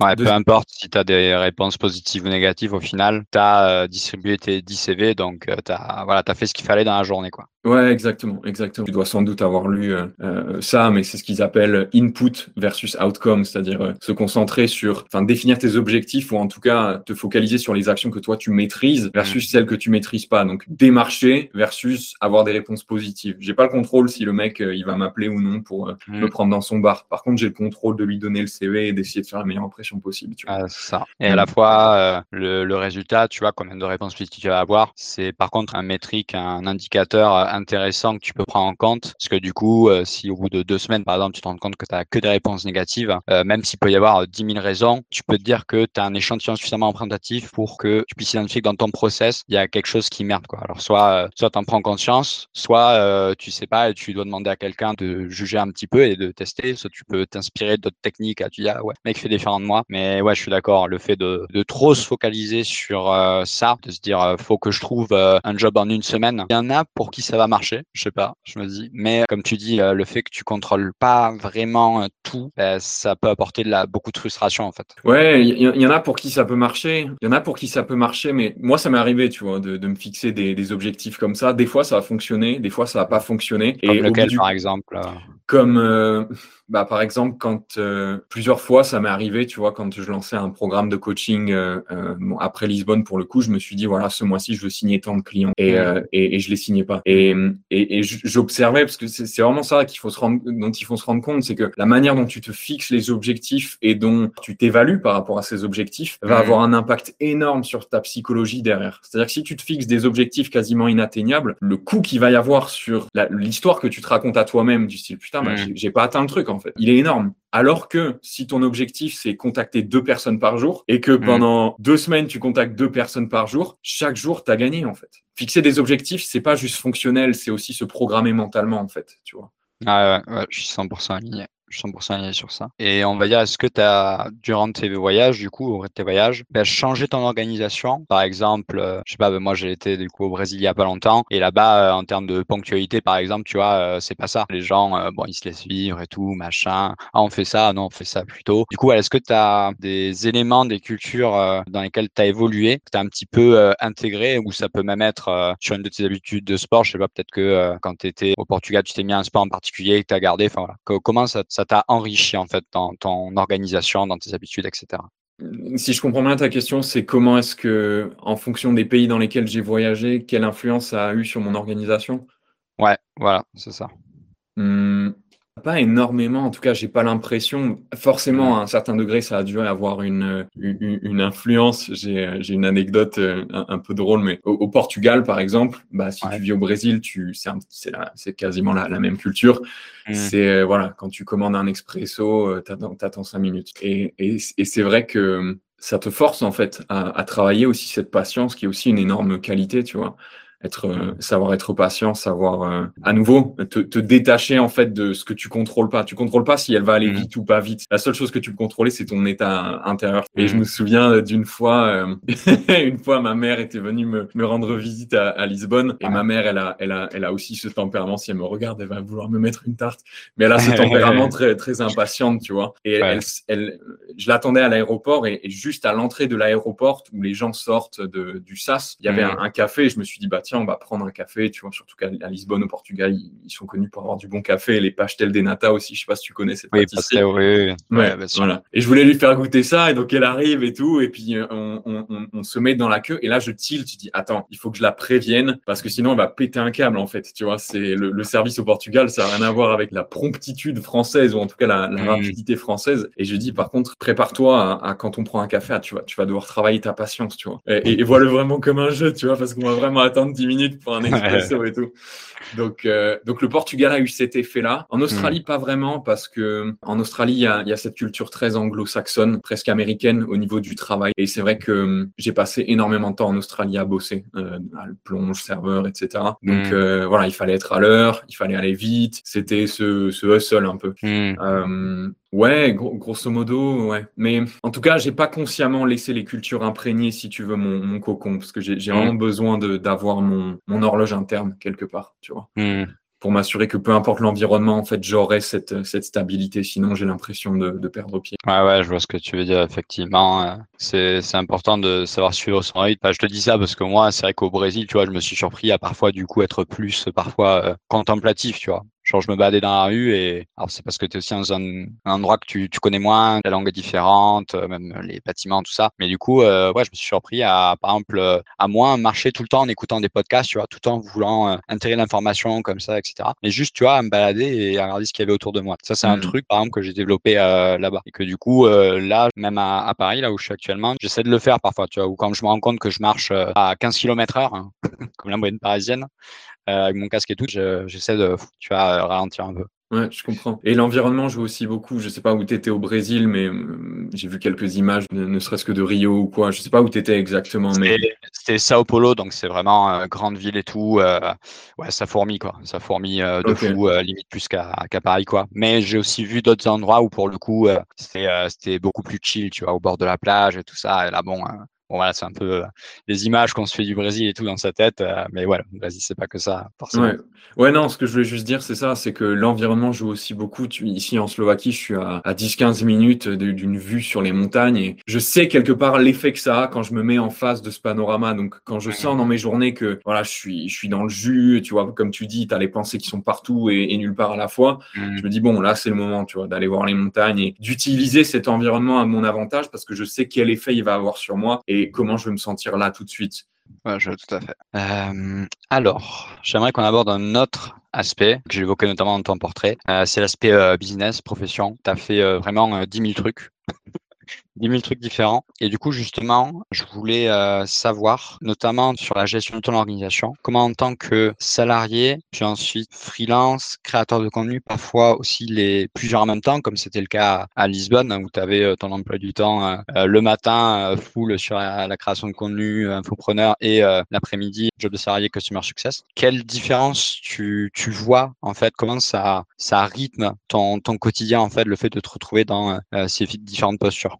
Mmh. Peu importe si tu as des réponses positives ou négatives, au final, tu as euh, distribué tes 10 CV, donc euh, tu as, voilà, as fait ce qu'il fallait dans la journée. Quoi. Ouais, exactement, exactement. Tu dois sans doute avoir lu euh, euh, ça, mais c'est ce qu'ils appellent input versus outcome, c'est-à-dire se concentrer sur, enfin, définir tes objectifs ou en tout cas te focaliser sur les actions que toi tu maîtrises versus mm. celles que tu maîtrises pas. Donc démarcher versus avoir des réponses positives. J'ai pas le contrôle si le mec il va m'appeler ou non pour me prendre dans son bar. Par contre, j'ai le contrôle de lui donner le CV et d'essayer de faire la meilleure impression possible. Tu vois. Ah, ça. Et à la fois le, le, résultat, tu vois, combien de réponses positives tu vas avoir, c'est par contre un métrique, un indicateur intéressant que tu peux prendre en compte. Parce que du coup, euh, si au bout de deux semaines, par exemple, tu te rends compte que tu as que des réponses négatives, euh, même s'il peut y avoir 10 000 raisons, tu peux te dire que tu as un échantillon suffisamment représentatif pour que tu puisses identifier que dans ton process, il y a quelque chose qui merde. Quoi. Alors, soit, euh, soit tu en prends conscience, soit tu sais pas et tu dois demander à quelqu'un de juger un petit peu et de tester. Soit tu peux t'inspirer d'autres techniques. Tu dis, ah ouais, mec fait différemment moi. Mais ouais, je suis d'accord. Le fait de, de trop se focaliser sur euh, ça, de se dire, faut que je trouve un job en une semaine. Il y en a pour qui ça va marcher. Je sais pas, je me dis. Mais comme tu dis, le fait que tu contrôles pas vraiment tout, ben, ça peut apporter de la, beaucoup de frustration en fait. Ouais, il y, en a pour qui ça peut marcher. Il y en a pour qui ça peut marcher, mais moi ça m'est arrivé, tu vois, de, de me fixer des, des, objectifs comme ça. Des fois ça va fonctionner, des fois ça va pas fonctionner. Comme Et lequel, par exemple Comme euh, bah, par exemple, quand euh, plusieurs fois ça m'est arrivé, tu vois, quand je lançais un programme de coaching euh, euh après Lisbonne, pour le coup, je me suis dit, voilà, ce mois-ci, je veux signer tant de clients et, euh, et, et, je les signais pas. Et, et, et j'observais, parce que c'est vraiment ça qu'il faut se rendre, dont il faut se rendre compte, c'est que la manière dont tu te fixes les objectifs et dont tu t'évalues par rapport à ces objectifs va avoir un impact énorme sur ta psychologie derrière. C'est-à-dire que si tu te fixes des objectifs quasiment inatteignables, le coût qu'il va y avoir sur l'histoire que tu te racontes à toi-même du style, putain, bah, j'ai pas atteint le truc, en fait. Il est énorme. Alors que si ton objectif c'est contacter deux personnes par jour et que mm. pendant deux semaines tu contactes deux personnes par jour, chaque jour tu as gagné en fait. Fixer des objectifs, c'est pas juste fonctionnel, c'est aussi se programmer mentalement en fait, tu vois. Ah ouais, je suis 100% aligné 100% aligné sur ça. Et on va dire, est-ce que tu as, durant tes voyages, du coup, au tes voyages, ben, changé ton organisation? Par exemple, euh, je sais pas, ben, moi j'ai été du coup au Brésil il y a pas longtemps, et là-bas, euh, en termes de ponctualité, par exemple, tu vois, euh, c'est pas ça. Les gens, bon, ils se laissent vivre et tout, machin. Ah, on fait ça, non, on fait ça plutôt. Du coup, est-ce que tu as des éléments, des cultures dans lesquelles tu as évolué, que tu as un petit peu intégré, ou ça peut même être sur une de tes habitudes de sport? Je sais pas, peut-être que quand tu étais au Portugal, tu t'es mis un sport en particulier que tu as gardé. Enfin voilà. comment ça ça t'a enrichi en fait dans ton organisation, dans tes habitudes, etc. Si je comprends bien ta question, c'est comment est-ce que, en fonction des pays dans lesquels j'ai voyagé, quelle influence ça a eu sur mon organisation? Ouais, voilà, c'est ça. Mmh. Pas énormément, en tout cas, j'ai pas l'impression. Forcément, à un certain degré, ça a dû avoir une, une, influence. J'ai une anecdote euh, un, peu drôle, mais au, Portugal, par exemple, bah, si tu vis au Brésil, tu c'est quasiment la, même culture. Mmh. C'est euh, voilà, quand tu commandes un expresso, euh, tu attends cinq minutes. Et, et, et c'est vrai que ça te force en fait à, à travailler aussi cette patience, qui est aussi une énorme qualité, tu vois être euh, savoir être patient, savoir euh, à nouveau te, te, détacher en fait de ce que tu contrôles pas. Tu contrôles pas si elle va aller mmh. vite ou pas vite. La seule chose que tu peux contrôler, c'est ton état intérieur. Et je mmh. me souviens d'une fois, euh, [laughs] une fois, ma mère était venue me, me rendre visite à, à Lisbonne et ma mère, elle a, elle a, elle a aussi ce tempérament. Si elle me regarde, elle va vouloir me mettre une tarte. Mais elle a ce [laughs] tempérament très, très impatiente, tu vois. Et elle, elle, je l'attendais à l'aéroport et, juste à l'entrée de l'aéroport où les gens sortent de, du SAS, il y avait mmh. un, un, café. Et je me suis dit, bah on va prendre un café, tu vois, surtout qu'à Lisbonne, au Portugal, ils, sont connus pour avoir du bon café. Les pastel des nata aussi, je sais pas si tu connais cette oui, pâtisserie. Oui, ouais, voilà. Et je voulais lui faire goûter ça, et donc elle arrive et tout, et puis euh, on, se met dans la queue, et là je tilt, tu dis, attends, il faut que je la prévienne, parce que sinon elle va péter un câble, en fait, tu vois, c'est le, service au Portugal, ça n'a rien à voir avec la promptitude française, ou en tout cas la, mm. rapidité française. Et je dis, par contre, prépare-toi à, quand on prend un café, tu vois, tu vas devoir travailler ta patience, tu vois. Et, et, voilà vraiment comme un jeu, tu vois, parce qu'on va vraiment attendre 10 minutes pour un expresso et tout. Donc, euh, donc le Portugal a eu cet effet-là. En Australie, hmm. pas vraiment, parce que en Australie, il y a, y a, cette culture très anglo-saxonne, presque américaine au niveau du travail. Et c'est vrai que hum, j'ai passé énormément de temps en Australie à bosser, euh, à le plonge, serveur, etc. Donc hmm. euh, voilà, il fallait être à l'heure, il fallait aller vite. C'était ce, ce hustle un peu. Hmm. Ouais, grosso modo, ouais. Mais en tout cas, j'ai pas consciemment laissé les cultures imprégner, si tu veux, mon, mon cocon, parce que j'ai mmh. vraiment besoin d'avoir mon, mon horloge interne quelque part, tu vois. Mmh pour m'assurer que peu importe l'environnement, en fait, j'aurai cette, cette stabilité. Sinon, j'ai l'impression de, de, perdre pied. Ouais, ouais, je vois ce que tu veux dire. Effectivement, euh, c'est, c'est important de savoir suivre son rythme. je te dis ça parce que moi, c'est vrai qu'au Brésil, tu vois, je me suis surpris à parfois, du coup, être plus, parfois, euh, contemplatif, tu vois. Genre, je me baladais dans la rue et alors c'est parce que tu es aussi dans un, endroit que tu, tu, connais moins, la langue est différente, euh, même les bâtiments, tout ça. Mais du coup, euh, ouais, je me suis surpris à, par exemple, à moins marcher tout le temps en écoutant des podcasts, tu vois, tout en voulant euh, intégrer l'information comme ça, etc. Mais juste, tu vois, à me balader et à regarder ce qu'il y avait autour de moi. Ça, c'est un mmh. truc, par exemple, que j'ai développé là-bas. Et que du coup, là, même à, à, Paris, là où je suis actuellement, j'essaie de le faire parfois, tu vois, ou quand je me rends compte que je marche à 15 km heure, hein, [laughs] comme la moyenne parisienne, avec mon casque et tout, j'essaie de, tu vois, ralentir un peu. Ouais, je comprends. Et l'environnement joue aussi beaucoup. Je sais pas où tu étais au Brésil, mais euh, j'ai vu quelques images, ne, serait-ce que de Rio ou quoi. Je sais pas où tu étais exactement. Mais... C'était Sao Paulo, donc c'est vraiment euh, grande ville et tout. Euh, ouais, ça fourmille, quoi. Ça fourmille de fou, limite plus qu'à Paris, quoi. Mais j'ai aussi vu d'autres endroits où, pour le coup, c'était beaucoup plus chill, tu vois, au bord de la plage et tout ça. Et là, bon, Bon, voilà, c'est un peu les images qu'on se fait du Brésil et tout dans sa tête. mais voilà, le Brésil, c'est pas que ça, forcément. Ouais. ouais, non, ce que je voulais juste dire, c'est ça, c'est que l'environnement joue aussi beaucoup. Tu, ici, en Slovaquie, je suis à, à 10-15 minutes d'une vue sur les montagnes et je sais quelque part l'effet que ça a quand je me mets en face de ce panorama. Donc, quand je sens dans mes journées que, voilà, je suis, je suis dans le jus, tu vois, comme tu dis, tu as les pensées qui sont partout et, nulle part à la fois. Mmh. Je me dis, bon, là, c'est le moment, tu vois, d'aller voir les montagnes et d'utiliser cet environnement à mon avantage parce que je sais quel effet il va avoir sur moi. Et comment je vais me sentir là tout de suite. Tout à fait. Euh, alors, j'aimerais qu'on aborde un autre aspect que j'ai évoqué notamment dans ton portrait. Euh, c'est l'aspect euh, business, profession. Tu as fait vraiment 10 000 trucs. 10 000 trucs différents. Et du coup, justement, je voulais euh, savoir, notamment sur la gestion de ton organisation, comment en tant que salarié, puis ensuite freelance, créateur de contenu, parfois aussi les plusieurs en même temps, comme c'était le cas à Lisbonne, où tu avais euh, ton emploi du temps euh, le matin, full sur la, création de contenu, infopreneur, et l'après-midi, job de salarié, customer success. Quelle différence tu, tu vois, en fait, comment ça, ça rythme ton, ton quotidien, en fait, le fait de te retrouver dans ces différentes postures?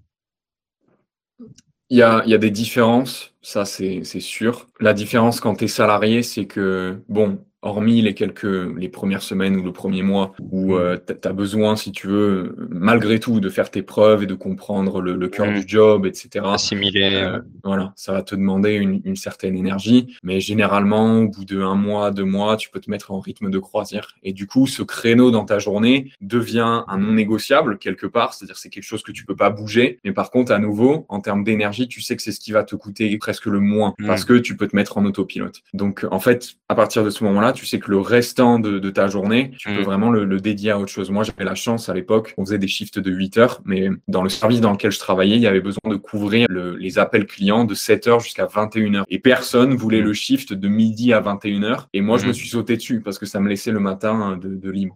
Il y a, des différences, ça c'est sûr. La différence quand tu es salarié, c'est que, bon, hormis les quelques les premières semaines ou le premier mois où euh, tu as besoin, si tu veux, malgré tout, de faire tes preuves et de comprendre le, le cœur mm. du job, etc. Assimiler. Euh, voilà, ça va te demander une, une, certaine énergie, mais généralement, au bout de un mois, deux mois, tu peux te mettre en rythme de croisière. Et du coup, ce créneau dans ta journée devient un non négociable quelque part, c'est-à-dire c'est quelque chose que tu peux pas bouger. Mais par contre, à nouveau, en termes d'énergie, tu sais que c'est ce qui va te coûter presque le moins mm. parce que tu peux te mettre en autopilote. Donc, en fait, à partir de ce moment-là tu sais que le restant de, ta journée, tu peux mm. vraiment le, dédier à autre chose. Moi, j'avais la chance à l'époque, on faisait des shifts de 8 heures, mais dans le service dans lequel je travaillais, il y avait besoin de couvrir les appels clients de 7 heures jusqu'à 21 heures. Et personne voulait mm. le shift de midi à 21 heures. Et moi, je me mm. suis sauté dessus parce que ça me laissait le matin de, libre.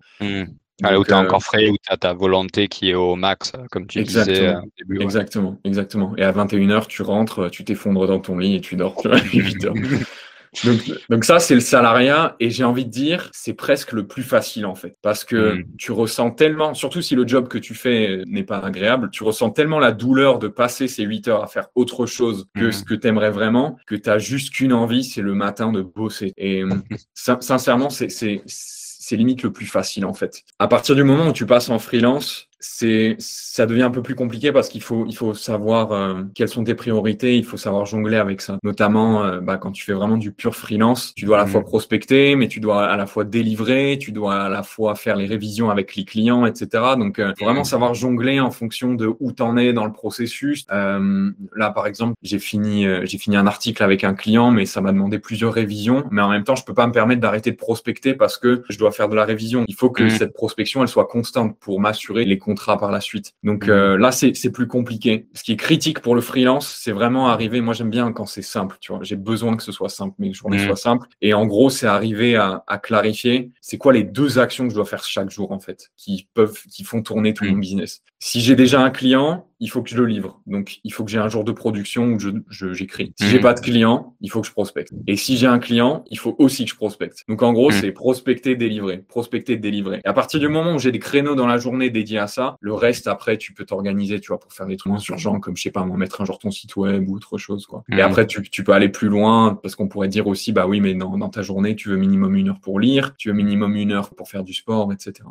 Ah, où tu es encore euh, frais, où tu as ta volonté qui est au max, comme tu disais au début. Exactement, exactement. Et à 21h, tu rentres, tu t'effondres dans ton lit et tu dors. Tu vois, [laughs] 8 heures. [laughs] Donc, donc ça, c'est le salariat. Et j'ai envie de dire, c'est presque le plus facile en fait. Parce que mm. tu ressens tellement, surtout si le job que tu fais n'est pas agréable, tu ressens tellement la douleur de passer ces 8 heures à faire autre chose que mm. ce que tu aimerais vraiment, que tu as juste qu'une envie, c'est le matin de bosser. Et [laughs] sincèrement, c'est c'est limite le plus facile en fait. À partir du moment où tu passes en freelance, c'est ça devient un peu plus compliqué parce qu'il faut il faut savoir euh, quelles sont tes priorités, il faut savoir jongler avec ça. Notamment euh, bah, quand tu fais vraiment du pur freelance, tu dois à la mmh. fois prospecter, mais tu dois à la fois délivrer, tu dois à la fois faire les révisions avec les clients, etc. Donc euh, faut vraiment savoir jongler en fonction de où t'en es dans le processus. là par exemple, j'ai fini j'ai fini un article avec un client, mais ça m'a demandé plusieurs révisions. Mais en même temps, je peux pas me permettre d'arrêter de prospecter parce que je dois faire de la révision. Il faut que mmh. cette prospection elle soit constante pour m'assurer les par la suite. Donc mmh. euh, là, c'est plus compliqué. Ce qui est critique pour le freelance, c'est vraiment arriver. Moi, j'aime bien quand c'est simple. Tu vois, j'ai besoin que ce soit simple, mes journées mmh. soient simples. Et en gros, c'est arriver à, à clarifier. C'est quoi les deux actions que je dois faire chaque jour en fait, qui peuvent, qui font tourner tout mon mmh. business. Si j'ai déjà un client, il faut que je le livre. Donc, il faut que j'ai un jour de production où je, j'écris. si j'ai pas de client, il faut que je prospecte. Et si j'ai un client, il faut aussi que je prospecte. Donc, en gros, c'est prospecter, délivrer, prospecter, délivrer. Et à partir du moment où j'ai des créneaux dans la journée dédiés à ça, le reste, après, tu peux t'organiser, tu vois, pour faire des trucs moins urgents, comme, je sais pas, mettre un jour ton site web ou autre chose, quoi. Et après, tu, tu, peux aller plus loin, parce qu'on pourrait dire aussi, bah oui, mais dans ta journée, tu veux minimum une heure pour lire, tu veux minimum une heure pour faire du sport, etc.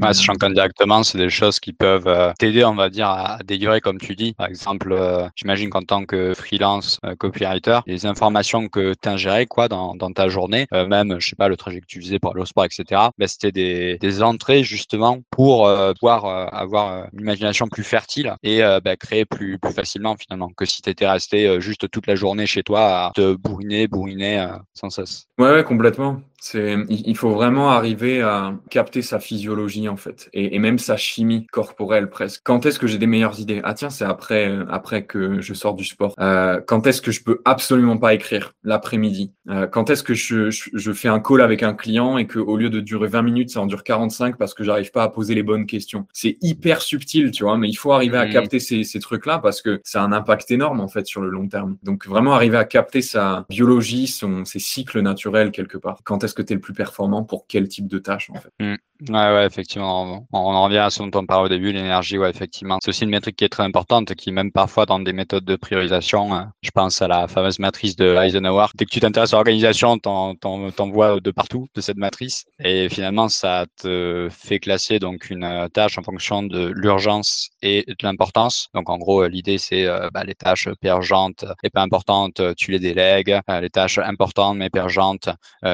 Ouais, sachant qu'indirectement, c'est des choses qui peuvent euh, t'aider, on va dire, à, délivrer, comme tu dis. Par exemple, euh, j'imagine qu'en tant que freelance euh, copywriter, les informations que tu ingérais quoi, dans, dans ta journée, même, je sais pas, le trajet que tu faisais pour aller au sport, etc., ben, c'était des, des entrées justement pour pouvoir avoir une imagination plus fertile et ben, créer plus, plus facilement finalement que si tu étais resté juste toute la journée chez toi à te bourriner, bourriner sans cesse. Ouais, ouais complètement. C'est, il faut vraiment arriver à capter sa physiologie en fait, et, même sa chimie corporelle presque. Quand est-ce que j'ai des meilleures idées? Ah tiens, c'est après, euh, après que je sors du sport. Euh, quand est-ce que je peux absolument pas écrire l'après-midi? Euh, Quand est-ce que je, je, fais un call avec un client et que au lieu de durer 20 minutes, ça en dure 45 parce que j'arrive pas à poser les bonnes questions? C'est hyper subtil, tu vois, mais il faut arriver à mmh. capter ces, ces trucs-là parce que ça a un impact énorme en fait sur le long terme. Donc vraiment arriver à capter sa biologie, son, ses cycles naturels quelque part. Quand est-ce que tu es le plus performant pour quel type de tâche en fait. Mmh. Ouais, ouais, effectivement. On, en revient à ce dont on parlait au début, l'énergie, ouais, effectivement. C'est aussi une métrique qui est très importante, qui même parfois dans des méthodes de priorisation, euh, je pense à la fameuse matrice de Eisenhower. Dès que tu t'intéresses à l'organisation, t'en, t'en, vois de partout de cette matrice. Et finalement, ça te fait classer donc une euh, tâche en fonction de l'urgence et de l'importance. Donc en gros, l'idée c'est euh, bah, les tâches peu urgentes et pas importantes, tu les délègues. les tâches importantes mais peu urgentes,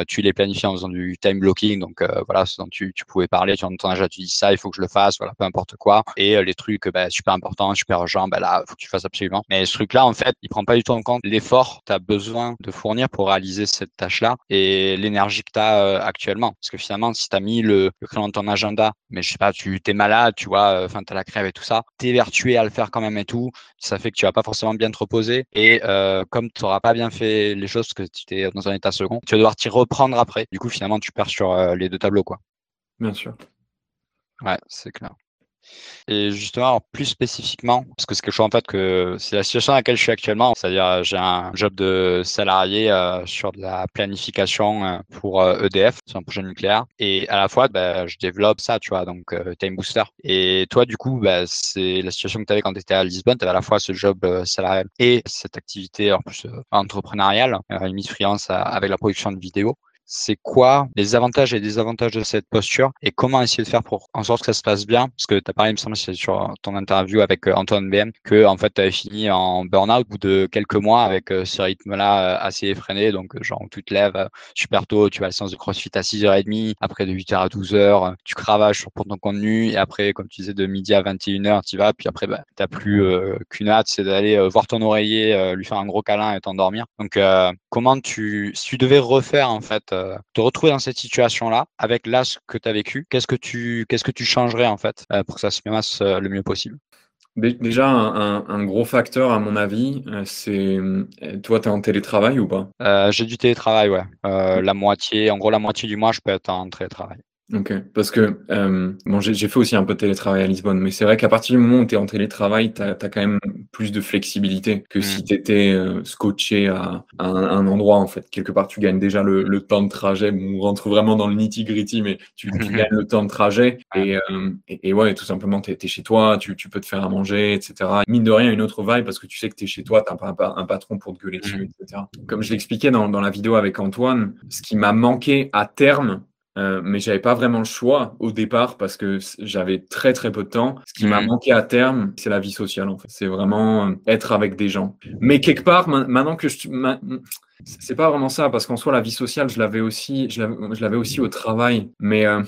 tu les planifies en faisant du time blocking. Donc voilà, ce dont tu, tu pouvais parler, tu en âge, tu dis ça, il faut que je le fasse, voilà, peu importe quoi. Et euh, les trucs bah, super importants, super urgents, bah, là, faut que tu fasses absolument. Mais ce truc-là, en fait, il prend pas du tout en compte l'effort que tu as besoin de fournir pour réaliser cette tâche-là et l'énergie que tu as euh, actuellement. Parce que finalement, si tu as mis le, le dans ton agenda, mais je sais pas, tu es malade, tu vois, euh, enfin, tu as la crève et tout ça, tu es vertué à le faire quand même et tout, ça fait que tu vas pas forcément bien te reposer. Et comme tu n'auras pas bien fait les choses parce que tu es dans un état second, tu vas devoir t'y reprendre après. Du coup, finalement, tu perds sur les deux tableaux, quoi. Bien sûr. Ouais, c'est clair. Et justement, plus spécifiquement, parce que c'est quelque chose en fait que c'est la situation dans laquelle je suis actuellement, c'est-à-dire j'ai un job de salarié euh, sur de la planification euh, pour EDF, e sur un projet nucléaire, et à la fois, bah, je développe ça, tu vois, donc euh, Time Booster. Et toi, du coup, bah, c'est la situation que tu avais quand tu étais à Lisbonne, tu avais à la fois ce job salarial et cette activité en plus entrepreneuriale, limite freelance avec la production de vidéos c'est quoi les avantages et désavantages de cette posture et comment essayer de faire pour en sorte que ça se passe bien? Parce que tu as parlé, il me semble, sur ton interview avec euh, Antoine BM, que en fait, tu avais fini en burn-out au bout de quelques mois avec euh, ce rythme-là euh, assez effréné. Donc, genre, tu te lèves super tôt, tu vas à la de CrossFit à 6h30, après de 8h à 12h, tu cravaches pour ton contenu et après, comme tu disais, de midi à 21h, tu vas. Puis après, bah, tu plus qu'une hâte, c'est d'aller voir ton oreiller, lui faire un gros câlin et t'endormir. Donc, comment tu, si tu devais refaire en fait euh, te retrouver dans cette situation-là, avec l'âge que tu as vécu, qu'est-ce que tu qu'est-ce que tu changerais en fait euh, pour que ça se passe euh, le mieux possible? Déjà, un, gros facteur, à mon avis, c'est toi, tu es en télétravail ou pas? J'ai du télétravail, ouais. la moitié, en gros, la moitié du mois, je peux être en télétravail. Ok, parce que euh, bon, j'ai fait aussi un peu de télétravail à Lisbonne, mais c'est vrai qu'à partir du moment où tu es en télétravail, tu as, quand même plus de flexibilité que si mmh. tu étais euh, scotché à, un, endroit, en fait. Quelque part, tu gagnes déjà le, temps de trajet. on rentre vraiment dans le nitty-gritty, mais tu, gagnes le temps de trajet. Et, euh, et, ouais, tout simplement, tu es, chez toi, tu, tu, peux te faire à manger, etc. Mine de rien, une autre vibe parce que tu sais que tu es chez toi, tu pas un, patron pour te gueuler dessus, mmh. etc. Comme je l'expliquais dans, dans la vidéo avec Antoine, ce qui m'a manqué à terme, euh, mais j'avais pas vraiment le choix au départ parce que j'avais très très peu de temps. Ce qui m'a mmh. manqué à terme, c'est la vie sociale en fait. C'est vraiment euh, être avec des gens. Mais quelque part, maintenant que je, c'est pas vraiment ça parce qu'en soi la vie sociale, je l'avais aussi, je l'avais aussi au travail. Mais euh,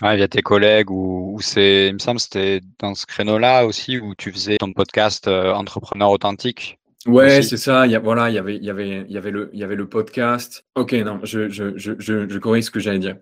Ouais, via tes collègues ou, c'est, il me semble, c'était dans ce créneau-là aussi où tu faisais ton podcast Entrepreneur authentique. Ouais, c'est ça. Il y a, voilà, il y avait, il y avait, il y avait le, il y avait le podcast. Ok, non, je, je, je, je, corrige ce que j'allais dire.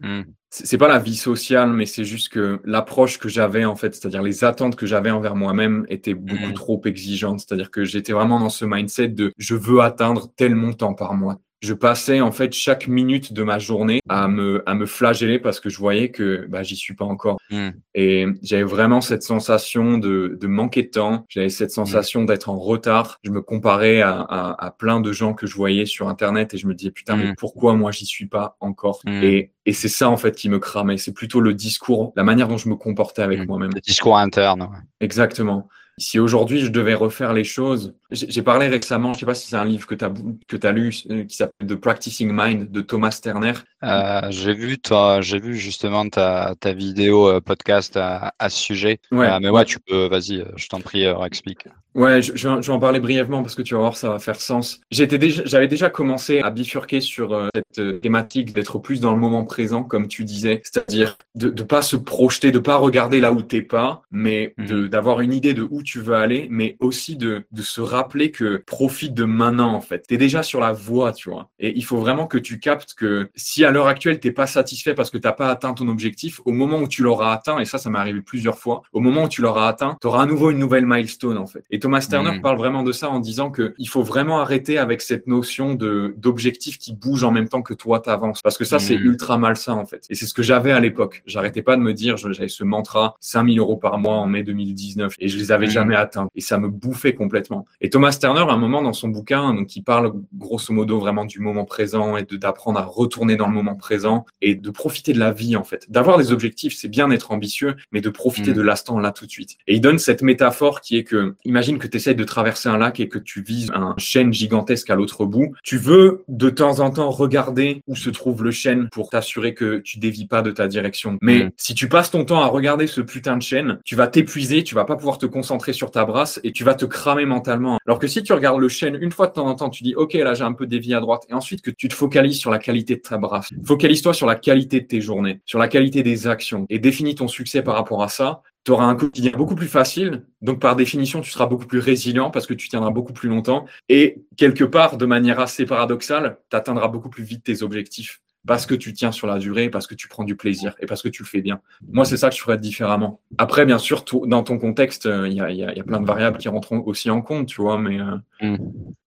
Mmh. C'est pas la vie sociale, mais c'est juste que l'approche que j'avais en fait, c'est-à-dire les attentes que j'avais envers moi-même étaient beaucoup mmh. trop exigeantes. C'est-à-dire que j'étais vraiment dans ce mindset de je veux atteindre tel montant par mois, je passais en fait chaque minute de ma journée à me, à me flageller parce que je voyais que bah, j'y suis pas encore. Hmm. Et j'avais vraiment cette sensation de, de manquer de temps. J'avais cette hmm. sensation d'être en retard. Je me comparais à, à, à, plein de gens que je voyais sur Internet et je me disais putain, mais hmm. pourquoi moi j'y suis pas encore? Et, et c'est ça en fait qui me cramait. C'est plutôt le discours, la manière dont je me comportais avec moi-même. Le discours interne. Exactement. Si aujourd'hui je devais refaire les choses, j'ai parlé récemment, je sais pas si c'est un livre que tu as, que as lu, euh, qui s'appelle The Practicing Mind de Thomas Sterner. Euh, j'ai vu, j'ai vu justement ta, ta vidéo euh, podcast à, à, ce sujet. Ouais, euh, mais ouais, tu peux, vas-y, je t'en prie, explique. Ouais, je, je, vais en parler brièvement parce que tu vas voir, ça va faire sens. J'étais déjà, j'avais déjà commencé à bifurquer sur euh, cette thématique d'être plus dans le moment présent, comme tu disais, c'est-à-dire de ne pas se projeter, de pas regarder là où t'es pas, mais mhm. d'avoir une idée de où tu veux aller, mais aussi de, de se rappeler rappeler que profite de maintenant, en fait. Tu es déjà sur la voie, tu vois. Et il faut vraiment que tu captes que si à l'heure actuelle, t'es pas satisfait parce que t'as pas atteint ton objectif, au moment où tu l'auras atteint, et ça, ça m'est arrivé plusieurs fois, au moment où tu l'auras atteint, tu auras à nouveau une nouvelle milestone, en fait. Et Thomas Sterner mmh. parle vraiment de ça en disant que il faut vraiment arrêter avec cette notion de d'objectif qui bouge en même temps que toi t'avances. Parce que ça, c'est mmh. ultra malsain, en fait. Et c'est ce que j'avais à l'époque. J'arrêtais pas de me dire, j'avais ce mantra, 5000 euros par mois en mai 2019, et je les avais mmh. jamais atteints. Et ça me bouffait complètement. Et Thomas Sterner, à un moment dans son bouquin, donc il parle grosso modo vraiment du moment présent et d'apprendre à retourner dans le moment présent et de profiter de la vie en fait. D'avoir des objectifs, c'est bien d'être ambitieux, mais de profiter mm. de l'instant là tout de suite. Et il donne cette métaphore qui est que, imagine que tu essaies de traverser un lac et que tu vises un chêne gigantesque à l'autre bout. Tu veux de temps en temps regarder où se trouve le chêne pour t'assurer que tu dévis pas de ta direction. Mais mm. si tu passes ton temps à regarder ce putain de chêne, tu vas t'épuiser, tu vas pas pouvoir te concentrer sur ta brasse et tu vas te cramer mentalement. Alors que si tu regardes le chêne une fois de temps en temps, tu dis OK, là j'ai un peu dévié à droite et ensuite que tu te focalises sur la qualité de ta brasse. Focalise-toi sur la qualité de tes journées, sur la qualité des actions et définis ton succès par rapport à ça, tu auras un quotidien beaucoup plus facile. Donc, par définition, tu seras beaucoup plus résilient parce que tu tiendras beaucoup plus longtemps. Et quelque part, de manière assez paradoxale, tu atteindras beaucoup plus vite tes objectifs parce que tu tiens sur la durée, parce que tu prends du plaisir et parce que tu le fais bien. Moi, c'est ça que je ferais différemment. Après, bien sûr, dans ton contexte, euh, il y, a, y, a, plein de variables qui rentrent aussi en compte, tu vois, mais... Euh.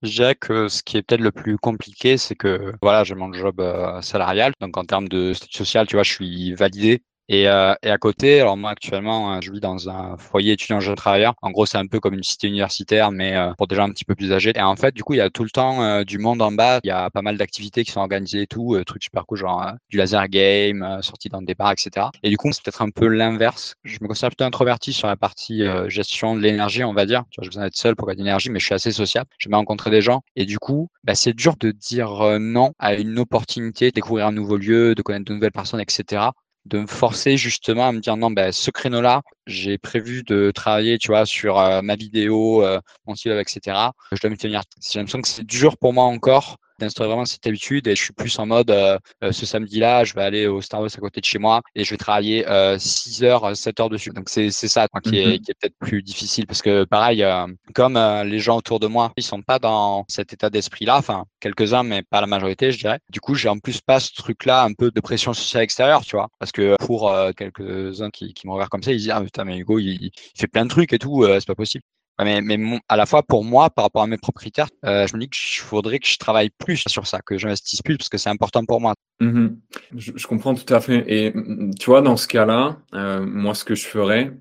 Je dirais que ce qui est peut-être le plus compliqué, c'est que, voilà, j'ai mon job euh, salarial, donc en termes de statut social, tu vois, je suis validé et, euh, et, à côté, alors moi actuellement, hein, je vis dans un foyer étudiant jeune travailleur. En gros, c'est un peu comme une cité universitaire, mais euh, pour des gens un petit peu plus âgés. Et en fait, du coup, il y a tout le temps euh, du monde en bas. Il y a pas mal d'activités qui sont organisées et tout, trucs super cool, genre du laser game, sortie dans des bars, etc. Et du coup, c'est peut-être un peu l'inverse. Je me considère plutôt introverti sur la partie gestion de l'énergie, on va dire. Tu vois, j'ai besoin d'être seul pour gagner de l'énergie, mais je suis assez sociable. Je vais rencontrer des gens. Et du coup, bah, c'est dur de dire non à une opportunité, de découvrir un nouveau lieu, de connaître de nouvelles personnes, etc de me forcer justement à me dire non, ben, ce créneau-là, j'ai prévu de travailler, tu vois, sur euh, ma vidéo, euh, mon site, etc. Je dois me tenir. J'ai l'impression que c'est dur pour moi encore d'instaurer vraiment cette habitude et je suis plus en mode euh, euh, ce samedi-là, je vais aller au Starbucks à côté de chez moi et je vais travailler 6 euh, heures, 7 heures dessus. Donc c'est ça qui, est, mm-hmm. qui est peut-être plus difficile parce que pareil, comme les gens autour de moi, ils sont pas dans cet état d'esprit-là, enfin quelques-uns, mais pas la majorité, je dirais. Du coup, j'ai en plus pas ce truc-là, un peu de pression sociale extérieure, tu vois, parce que pour quelques-uns qui, qui me regardent comme ça, ils disent ah putain mais Hugo, il, il fait plein de trucs et tout, c'est pas possible. Mais, mais à la fois pour moi, par rapport à mes propriétaires, euh, je me dis qu'il faudrait que je travaille plus sur ça, que j'investisse plus parce que c'est important pour moi. Mmh je, je, comprends tout à fait. Et mmh, tu vois, dans ce cas-là, euh, moi, ce que je ferais,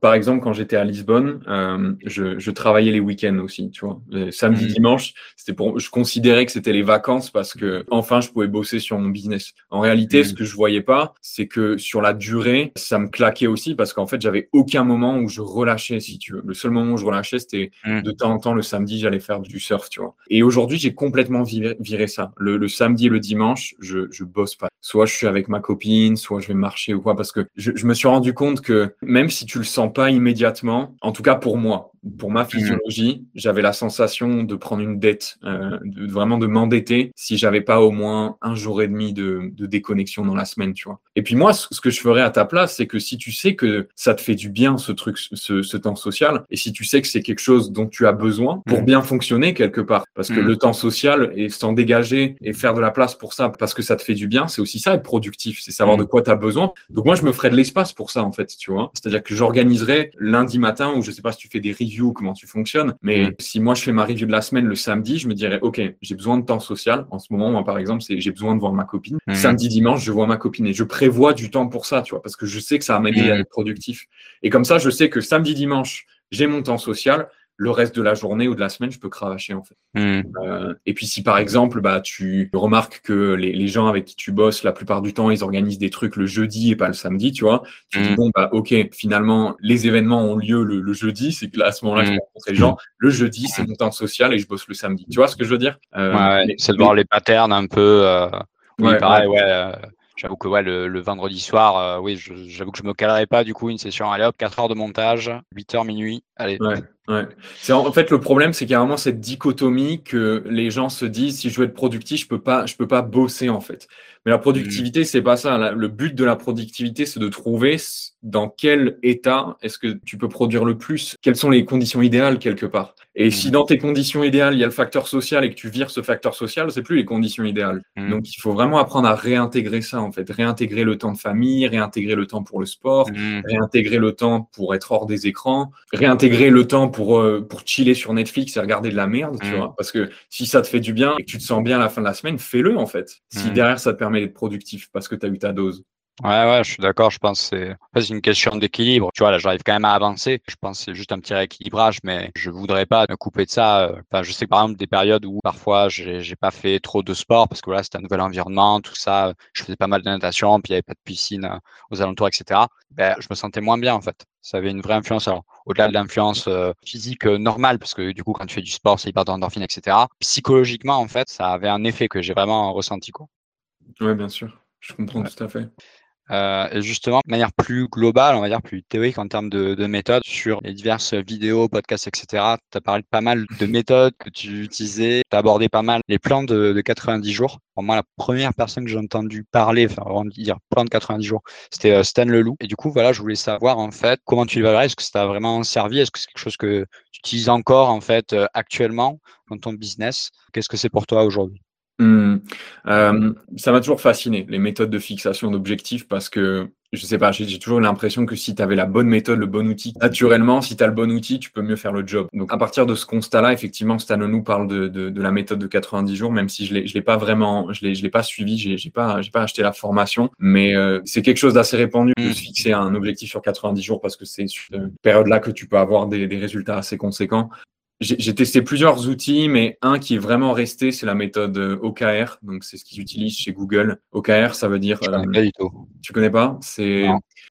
par exemple, quand j'étais à Lisbonne, euh, je, je, travaillais les week-ends aussi, tu vois. Les samedi, mmh. dimanche, c'était pour, je considérais que c'était les vacances parce que enfin, je pouvais bosser sur mon business. En réalité, ce que je voyais pas, c'est que sur la durée, ça me claquait aussi parce qu'en fait, j'avais aucun moment où je relâchais, si tu veux. Le seul moment où je relâchais, c'était de temps en temps le samedi, j'allais faire du surf, tu vois. Et aujourd'hui, j'ai complètement viré, viré ça. Le, le, samedi et le dimanche, je, je bosse pas. Soit je suis avec ma copine, soit je vais marcher ou quoi, parce que je, je me suis rendu compte que même si tu le sens pas immédiatement, en tout cas pour moi, pour ma mmh. physiologie, j'avais la sensation de prendre une dette, euh, de, vraiment de m'endetter si j'avais pas au moins un jour et demi de, de, déconnexion dans la semaine, tu vois. Et puis moi, ce que je ferais à ta place, c'est que si tu sais que ça te fait du bien ce truc, ce, ce temps social, et si tu sais que c'est quelque chose dont tu as besoin pour mmh. bien fonctionner quelque part, parce que mmh. le temps social et s'en dégager et faire de la place pour ça, parce que ça te fait du bien, c'est aussi ça être productif, c'est savoir de quoi tu as besoin. Donc moi, je me ferais de l'espace pour ça en fait, tu vois. C'est-à-dire que j'organiserais lundi matin, ou je sais pas si tu fais des comment tu fonctionnes. Mais mm. si moi je fais ma review de la semaine le samedi, je me dirais, OK, j'ai besoin de temps social. En ce moment, moi, par exemple, c'est j'ai besoin de voir ma copine. Mm. Samedi, dimanche, je vois ma copine et je prévois du temps pour ça, tu vois, parce que je sais que ça va m'aider à mm. être productif. Et comme ça, je sais que samedi, dimanche, j'ai mon temps social le reste de la journée ou de la semaine, je peux cravacher en fait. Hmm. Euh, et puis si par exemple, bah, tu remarques que les, les, gens avec qui tu bosses, la plupart du temps, ils organisent des trucs le jeudi et pas le samedi, tu vois, tu dis hmm. bon bah ok, finalement les événements ont lieu le, jeudi, c'est que là à ce moment-là, je hmm. rencontre les gens. Le jeudi, c'est mon temps social et je bosse le samedi. Tu vois ce que je veux dire? Euh, ouais, C'est de voir les patterns un peu. Euh... Oui, pareil, ouais. J'avoue que ouais, le, le vendredi soir, euh, oui, j'avoue que je me calerai pas du coup une session. Allez hop, 4 heures de montage, 8 heures minuit. Allez. Ouais. Ouais. C'est en fait le problème, c'est qu'il y a vraiment cette dichotomie que les gens se disent si je veux être productif, je peux pas, je peux pas bosser en fait. Mais la productivité, c'est pas ça. Le but de la productivité, c'est de trouver dans quel état est-ce que tu peux produire le plus, quelles sont les conditions idéales quelque part? Et si dans tes conditions idéales, il y a le facteur social et que tu vires ce facteur social, c'est plus les conditions idéales. Mm. Donc, il faut vraiment apprendre à réintégrer ça, en fait. Réintégrer le temps de famille, réintégrer le temps pour le sport, mm. réintégrer le temps pour être hors des écrans, réintégrer le temps pour, euh, pour chiller sur Netflix et regarder de la merde, tu mm. vois. Parce que si ça te fait du bien et que tu te sens bien à la fin de la semaine, fais-le, en fait. Si derrière, ça te permet d'être productif parce que tu as eu ta dose. Ouais, ouais, je suis d'accord. Je pense que c'est une question d'équilibre. Tu vois, là, j'arrive quand même à avancer. Je pense que c'est juste un petit rééquilibrage, mais je voudrais pas me couper de ça. Enfin, je sais que par exemple, des périodes où parfois j'ai pas fait trop de sport parce que voilà, c'était un nouvel environnement, tout ça. Je faisais pas mal de natation, puis il n'y avait pas de piscine euh, aux alentours, etc. Ben, je me sentais moins bien en fait. Ça avait une vraie influence. Alors, au-delà de l'influence euh, physique euh, normale, parce que du coup, quand tu fais du sport, c'est hyper d'endorphine, etc. Psychologiquement, en fait, ça avait un effet que j'ai vraiment ressenti. Quoi. Ouais, bien sûr. Je comprends tout à fait. Euh, justement, de manière plus globale, on va dire plus théorique en termes de, de méthodes, sur les diverses vidéos, podcasts, etc., tu as parlé de pas mal de méthodes que tu utilisais, tu as abordé pas mal les plans de, de 90 jours. Pour moi, la première personne que j'ai entendu parler, enfin, on va dire plan de 90 jours, c'était euh, Stan Leloup. Et du coup, voilà, je voulais savoir en fait comment tu l'évaluerais, est-ce que ça t'a vraiment servi, est-ce que c'est quelque chose que tu utilises encore en fait euh, actuellement dans ton business? Qu'est-ce que c'est pour toi aujourd'hui? Mmh. Euh, ça m'a toujours fasciné, les méthodes de fixation d'objectifs, parce que, je sais pas, j'ai toujours l'impression que si tu avais la bonne méthode, le bon outil, naturellement, si tu as le bon outil, tu peux mieux faire le job. Donc, à partir de ce constat-là, effectivement, Stan nous parle de, de, de, la méthode de 90 jours, même si je ne l'ai pas vraiment, je l'ai pas suivi, j'ai pas, pas acheté la formation, mais euh, c'est quelque chose d'assez répandu de mmh. se fixer un objectif sur 90 jours parce que c'est sur cette période-là que tu peux avoir des, des résultats assez conséquents. J'ai testé plusieurs outils, mais un qui est vraiment resté, c'est la méthode euh, OKR. Donc, c'est ce qu'ils utilisent chez Google. OKR, ça veut dire. Je connais euh, Tu connais pas? C'est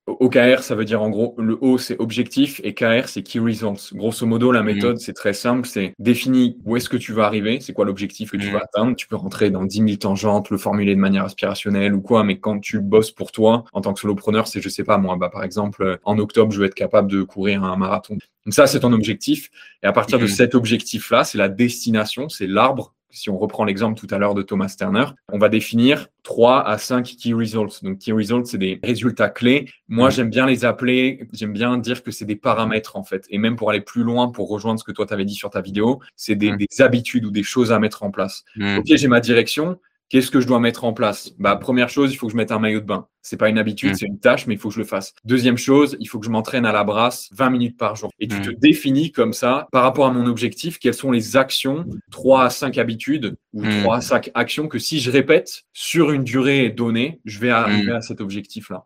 OKR, ça veut dire en gros, le O, c'est objectif et KR, c'est Key Results. Grosso modo, la mhm. méthode, c'est très simple. C'est définir où est-ce que tu vas arriver, c'est quoi l'objectif que tu mhm. vas atteindre. Tu peux rentrer dans 10 000 tangentes, le formuler de manière aspirationnelle ou quoi, mais quand tu bosses pour toi, en tant que solopreneur, c'est, je sais pas, moi, bah, par exemple, en octobre, je veux être capable de courir un marathon. Donc ça, c'est ton objectif. Et à partir de mhm. cet objectif-là, c'est la destination, c'est l'arbre si on reprend l'exemple tout à l'heure de Thomas Turner, on va définir 3 à 5 key results. Donc, key results, c'est des résultats clés. Moi, j'aime bien les appeler, j'aime bien dire que c'est des paramètres, en fait. Et même pour aller plus loin, pour rejoindre ce que toi, tu avais dit sur ta vidéo, c'est des, des, habitudes ou des choses à mettre en place. OK, j'ai ma direction. Qu'est-ce que je dois mettre en place? Bah première chose, il faut que je mette un maillot de bain. C'est pas une habitude, mm. c'est une tâche, mais il faut que je le fasse. Deuxième chose, il faut que je m'entraîne à la brasse 20 minutes par jour. Et tu mm. te définis comme ça, par rapport à mon objectif, quelles sont les actions, 3 à 5 habitudes ou 3 mm. à 5 actions que si je répète sur une durée donnée, je vais arriver à cet objectif-là.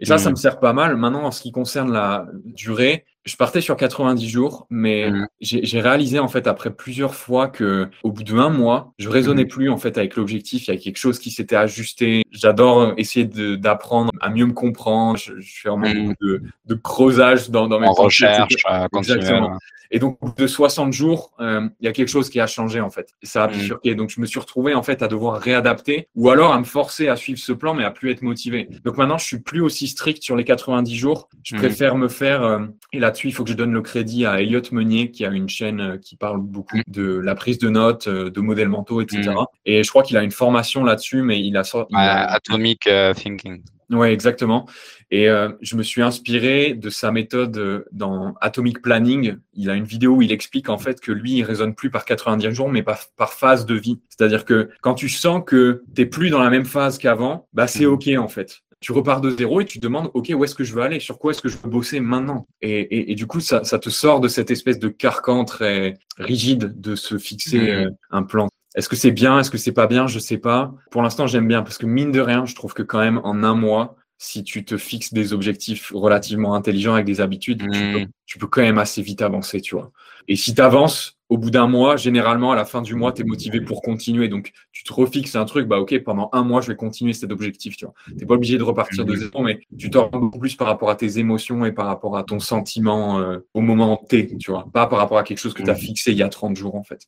Et ça, ça me sert pas mal. Maintenant, en ce qui concerne la durée, je partais sur 90 jours, mais mmh. j'ai réalisé en fait après plusieurs fois que au bout d'un mois, je raisonnais mmh. plus en fait avec l'objectif. Il y a quelque chose qui s'était ajusté. J'adore essayer d'apprendre à mieux me comprendre. Je, fais vraiment mmh. de, de, creusage dans, dans mes recherches. Exactement. Et donc, de 60 jours, euh, il y a quelque chose qui a changé en fait. Ça a bifurqué. Donc, je me suis retrouvé en fait à devoir réadapter ou alors à me forcer à suivre ce plan, mais à plus être motivé. Donc maintenant, je suis plus aussi strict sur les 90 jours. Je préfère me faire euh, et là il faut que je donne le crédit à Elliot Meunier, qui a une chaîne euh, qui parle beaucoup de la prise de notes, euh, de modèles mentaux, etc. Mm. Et je crois qu'il a une formation là-dessus, mais il a... sorti Atomic euh, Thinking. Ouais, exactement. Et je me suis inspiré de sa méthode dans Atomic Planning. Il a une vidéo où il explique en fait que lui, il raisonne plus par 90 jours, mais par, par phase de vie. C'est-à-dire que quand tu sens que tu plus dans la même phase qu'avant, bah c'est mm. OK en fait tu repars de zéro et tu te demandes, OK, où est-ce que je veux aller? Sur quoi est-ce que je veux bosser maintenant? Et, et, du coup, ça, ça, te sort de cette espèce de carcan très rigide de se fixer mmh. euh, un plan. Est-ce que c'est bien? Est-ce que c'est pas bien? Je sais pas. Pour l'instant, j'aime bien parce que mine de rien, je trouve que quand même en un mois, si tu te fixes des objectifs relativement intelligents avec des habitudes, tu, mmh. peux, tu, peux, quand même assez vite avancer, tu vois. Et si tu avances, au bout d'un mois, généralement, à la fin du mois, tu es motivé pour continuer. Donc, tu te refixes un truc, bah, OK, pendant un mois, je vais continuer cet objectif, tu vois. T'es pas obligé de repartir de zéro, mais tu t'en rends beaucoup plus par rapport à tes émotions et par rapport à ton sentiment euh, au moment T, tu vois. Pas par rapport à quelque chose que tu as mmh. fixé il y a 30 jours, en fait.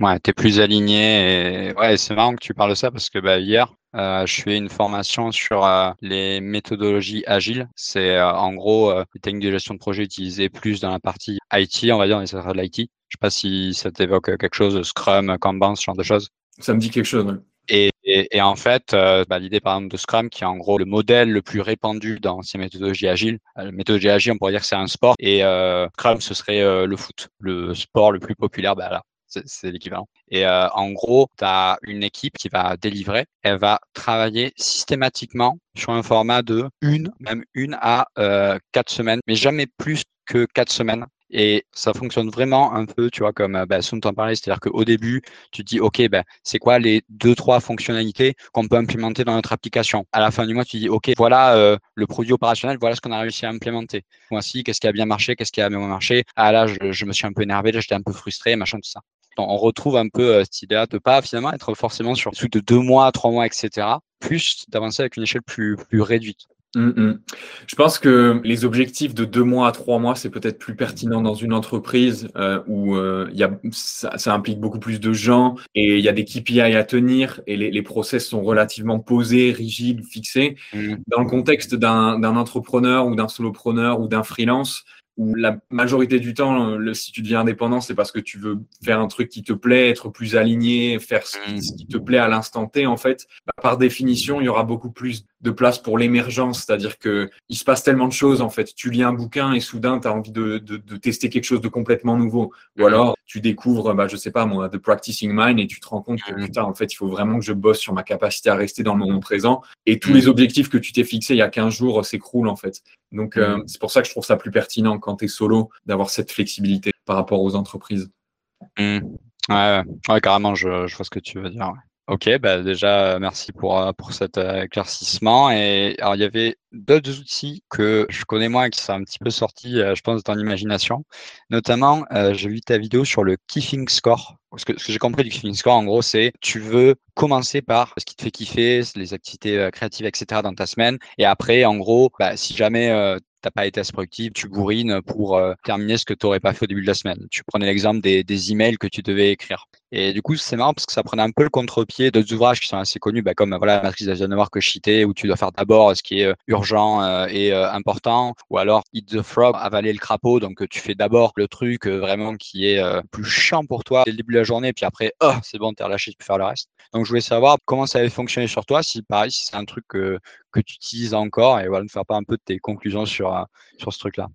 Ouais, tu es plus aligné. Et... Ouais, c'est marrant que tu parles de ça parce que bah, hier, euh, je fais une formation sur euh, les méthodologies agiles. C'est en gros les techniques de gestion de projet utilisées plus dans la partie IT, on va dire, dans les secteurs de l'IT. Je sais pas si ça t'évoque quelque chose, Scrum, Kanban, ce genre de choses. Ça me dit quelque chose, Et, en fait, euh, bah, l'idée par exemple de Scrum, qui est en gros le modèle le plus répandu dans ces méthodologies agiles. La méthodologie agile, on pourrait dire que c'est un sport, et Scrum, ce serait le foot, le sport le plus populaire. Bah, là, c'est l'équivalent. Et en gros, tu as une équipe qui va délivrer. Elle va travailler systématiquement sur un format de une, même une à quatre semaines, mais jamais plus que quatre semaines. Et ça fonctionne vraiment un peu, tu vois, comme bah, t'en parlait, c'est-à-dire qu'au début, tu te dis, OK, ben, c'est quoi les deux, trois fonctionnalités qu'on peut implémenter dans notre application? À la fin du mois, tu dis, OK, voilà le produit opérationnel, voilà ce qu'on a réussi à implémenter. Voici, qu'est-ce qui a bien marché, qu'est-ce qui a bien marché? Ah là, je, me suis un peu énervé, j'étais un peu frustré, machin, tout ça on retrouve un peu euh, cette idée-là de pas finalement être forcément sur de deux mois, trois mois, etc. Plus d'avancer avec une échelle plus, plus réduite. Mmh, mmh. Je pense que les objectifs de deux mois à trois mois, c'est peut-être plus pertinent dans une entreprise euh, où euh, y a, ça, implique beaucoup plus de gens et il y a des KPI à tenir et les, les process sont relativement posés, rigides, fixés. Mmh. Dans le contexte d'un entrepreneur ou d'un solopreneur ou d'un freelance, où la majorité du temps, le, si tu deviens indépendant, c'est parce que tu veux faire un truc qui te plaît, être plus aligné, faire ce qui, te plaît à l'instant T, en fait, bah, par définition, il y aura beaucoup plus de place pour l'émergence, c'est-à-dire que il se passe tellement de choses en fait. Tu lis un bouquin et soudain tu as envie de, de, de, tester quelque chose de complètement nouveau, ou alors tu découvres, bah je sais pas moi, The Practicing Mind et tu te rends compte que putain en fait il faut vraiment que je bosse sur ma capacité à rester dans le moment présent. Et tous les objectifs que tu t'es fixés il y a 15 jours s'écroulent en fait. Donc euh, c'est pour ça que je trouve ça plus pertinent quand tu es solo d'avoir cette flexibilité par rapport aux entreprises. Mmh. Ouais, ouais, carrément, je, je vois ce que tu veux dire. Ouais. Ok, bah déjà, merci pour, euh, pour cet euh, éclaircissement. Et alors, il y avait d'autres outils que je connais moins qui sont un petit peu sortis, euh, je pense, dans l'imagination. Notamment, j'ai vu ta vidéo sur le Kiffing Score. Ce que, j'ai compris du Kiffing Score, en gros, c'est tu veux commencer par ce qui te fait kiffer, les activités créatives, etc. dans ta semaine. Et après, en gros, bah, si jamais t'as pas été assez productif, tu bourrines pour terminer ce que tu n'aurais pas fait au début de la semaine. Tu prenais l'exemple des, des emails que tu devais écrire. Et du coup, c'est marrant parce que ça prenait un peu le contre-pied d'autres ouvrages qui sont assez connus, bah, comme voilà, la matrice d'Eisenhower que je où tu dois faire d'abord ce qui est euh, urgent euh, et euh, important, ou alors Eat the Frog, avaler le crapaud. Donc, tu fais d'abord le truc vraiment qui est plus chiant pour toi dès le début de la journée, puis après, oh, c'est bon, t'es relâché, tu peux faire le reste. Donc, je voulais savoir comment ça avait fonctionné sur toi, si pareil, si c'est un truc que, que tu utilises encore, et voilà, ne faire pas un peu de tes conclusions sur, sur ce truc-là.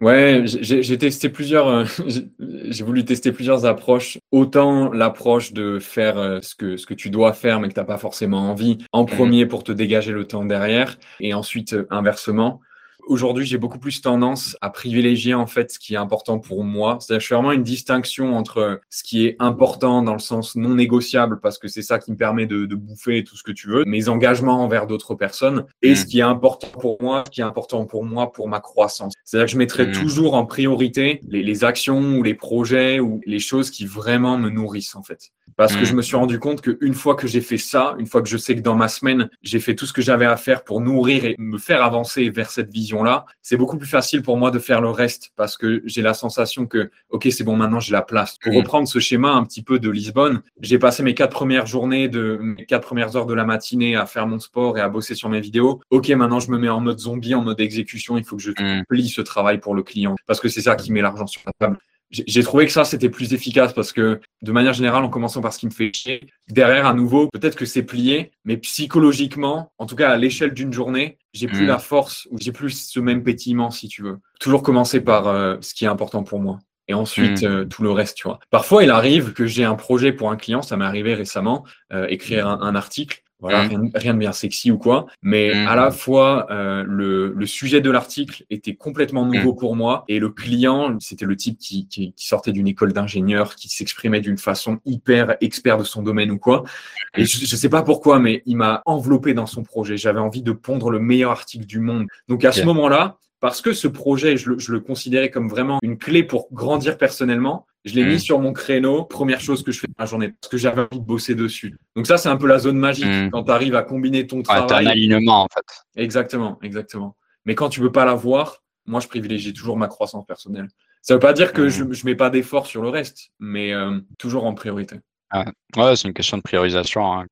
Ouais, j'ai testé plusieurs, euh, [laughs] j'ai voulu tester plusieurs approches. Autant l'approche de faire euh, ce que, ce que tu dois faire mais que tu n'as pas forcément envie en mmh premier pour te dégager le temps derrière et ensuite euh, inversement. Aujourd'hui, j'ai beaucoup plus tendance à privilégier en fait ce qui est important pour moi. C'est-à-dire, je fais vraiment une distinction entre ce qui est important dans le sens non négociable parce que c'est ça qui me permet de, de, bouffer tout ce que tu veux, mes engagements envers d'autres personnes et ce mmh. qui est important pour moi, ce qui est important pour moi pour ma croissance. C'est-à-dire que je mettrai mmh. toujours en priorité les, les actions ou les projets ou les choses qui vraiment me nourrissent en fait. Parce que je mmh. me suis rendu compte qu'une fois que j'ai fait ça, une fois que je sais que dans ma semaine, j'ai fait tout ce que j'avais à faire pour nourrir et me faire avancer vers cette vision-là, c'est beaucoup plus facile pour moi de faire le reste parce que j'ai la sensation que, OK, c'est bon, maintenant j'ai la place. Pour mmh. reprendre ce schéma un petit peu de Lisbonne, j'ai passé mes quatre premières journées de mes quatre premières heures de la matinée à faire mon sport et à bosser sur mes vidéos. OK, maintenant je me mets en mode zombie, en mode exécution. Il faut que je mmh. plie ce travail pour le client parce que c'est ça qui met l'argent sur la table j'ai trouvé que ça, c'était plus efficace parce que de manière générale, en commençant par ce qui me fait chier, derrière, à nouveau, peut-être que c'est plié, mais psychologiquement, en tout cas à l'échelle d'une journée, j'ai plus mm. la force ou j'ai plus ce même pétillement, si tu veux. Toujours commencer par euh, ce qui est important pour moi. Et ensuite, mm. euh, tout le reste, tu vois. Parfois, il arrive que j'ai un projet pour un client, ça m'est arrivé récemment, euh, écrire un, article. Voilà, mmh. rien, de bien sexy ou quoi. Mais mmh. à la fois, euh, le, le, sujet de l'article était complètement mmh. nouveau pour moi. Et le client, c'était le type qui, qui, qui sortait d'une école d'ingénieur, qui s'exprimait d'une façon hyper expert de son domaine ou quoi. Et je, je sais pas pourquoi, mais il m'a enveloppé dans son projet. J'avais envie de pondre le meilleur article du monde. Donc à ce moment-là, parce que ce projet, je le, je le, considérais comme vraiment une clé pour grandir personnellement. Je l'ai mis mm. sur mon créneau, première chose que je fais dans la journée, parce que j'avais envie de bosser dessus. Donc ça, c'est un peu la zone magique, mm. quand tu arrives à combiner ton travail. Ouais, un alignement, en fait. Exactement, exactement. Mais quand tu veux pas l'avoir, moi, je privilégie toujours ma croissance personnelle. Ça veut pas dire que mm. je, je mets pas d'effort sur le reste, mais euh, toujours en priorité. Ouais, c'est une question de priorisation. Hein.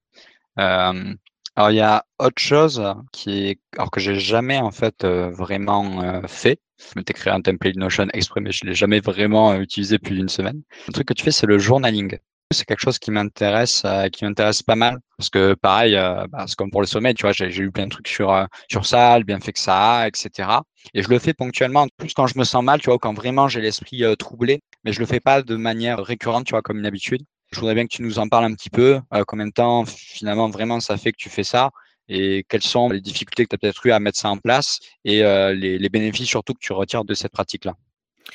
Euh, alors il y a autre chose qui est, alors que j'ai jamais en fait euh, vraiment euh, fait. Je m'étais créé un template Notion exprès, mais je l'ai jamais vraiment euh, utilisé plus d'une semaine. Le truc que tu fais, c'est le journaling. c'est quelque chose qui m'intéresse, qui m'intéresse pas mal parce que pareil, bah, c'est comme pour le sommeil, tu vois, j'ai, lu plein de trucs sur sur ça, le bienfait que ça a, etc. Et je le fais ponctuellement, plus quand je me sens mal, tu vois, quand vraiment j'ai l'esprit troublé, mais je le fais pas de manière récurrente, tu vois, comme une habitude. Je voudrais bien que tu nous en parles un petit peu, combien de temps finalement vraiment ça fait que tu fais ça? Et quelles sont les difficultés que tu as peut-être eu à mettre ça en place? Et les, les bénéfices surtout que tu retires de cette pratique-là?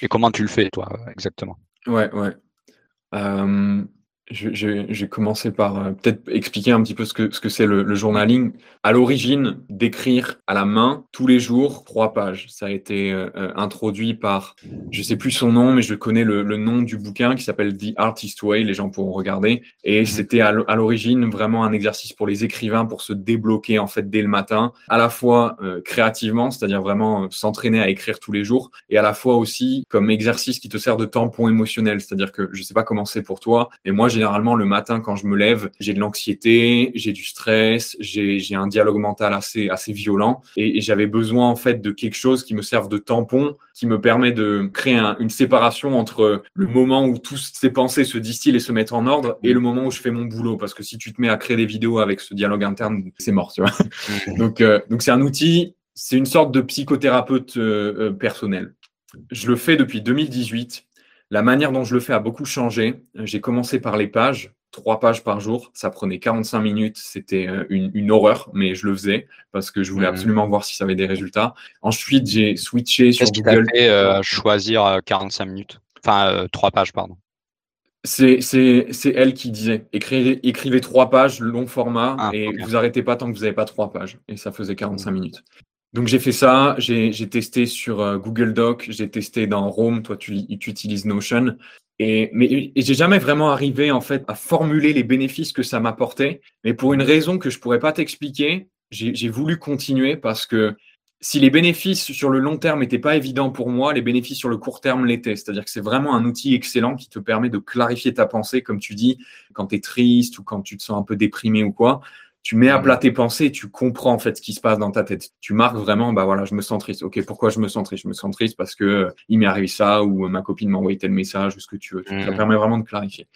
Et comment tu le fais, toi, exactement? Ouais, ouais. Je, vais commencer par euh, peut-être expliquer un petit peu ce que ce que c'est le, journaling. À l'origine, d'écrire à la main tous les jours trois pages. Ça a été euh, euh, introduit par, je sais plus son nom, mais je connais le, nom du bouquin qui s'appelle The Artist Way. Les gens pourront regarder. Et mhm. c'était à l'origine vraiment un exercice pour les écrivains pour se débloquer en fait dès le matin, à la fois créativement, c'est-à-dire vraiment s'entraîner à écrire tous les jours, et à la fois aussi comme exercice qui te sert de tampon émotionnel. C'est-à-dire que je sais pas comment c'est pour toi, mais moi généralement, le matin, quand je me lève, j'ai de l'anxiété, j'ai du stress, j'ai un dialogue mental assez, assez violent. Et, j'avais besoin, en fait, de quelque chose qui me serve de tampon, qui me permet de créer une séparation entre le moment où toutes ces pensées se distillent et se mettent en ordre et le moment où je fais mon boulot. Parce que si tu te mets à créer des vidéos avec ce dialogue interne, c'est mort, tu vois. donc, euh, donc c'est un outil, c'est une sorte de psychothérapeute euh, euh, personnel. Je le fais depuis 2018 la manière dont je le fais a beaucoup changé. J'ai commencé par les pages, trois pages par jour. Ça prenait 45 minutes. C'était euh, une, horreur, mais je le faisais parce que je voulais mmh. absolument voir si ça avait des résultats. Ensuite, j'ai switché sur Google. Qu'est-ce euh, choisir 45 euh, minutes? Enfin, trois pages, pardon. C'est elle qui disait écrivez, écrivez trois pages, long format, ah, et vous arrêtez pas tant que vous n'avez pas trois pages. Et ça faisait 45 minutes. Donc j'ai fait ça, j'ai testé sur euh, Google Doc, j'ai testé dans Rome, toi tu, tu utilises Notion, et mais j'ai jamais vraiment arrivé en fait à formuler les bénéfices que ça m'apportait. Mais pour une raison que je pourrais pas t'expliquer, j'ai voulu continuer parce que si les bénéfices sur le long terme n'étaient pas évidents pour moi, les bénéfices sur le court terme l'étaient. C'est-à-dire que c'est vraiment un outil excellent qui te permet de clarifier ta pensée, comme tu dis, quand tu es triste ou quand tu te sens un peu déprimé ou quoi tu mets à plat tes pensées, tu comprends en fait ce qui se passe dans ta tête. Tu marques vraiment, bah voilà, je me sens triste. Ok, pourquoi je me sens triste? Je me sens triste parce que euh, il m'est arrivé ça ou euh, ma copine m'a envoyé tel message ou ce que tu veux. Ça mmh. permet vraiment de clarifier.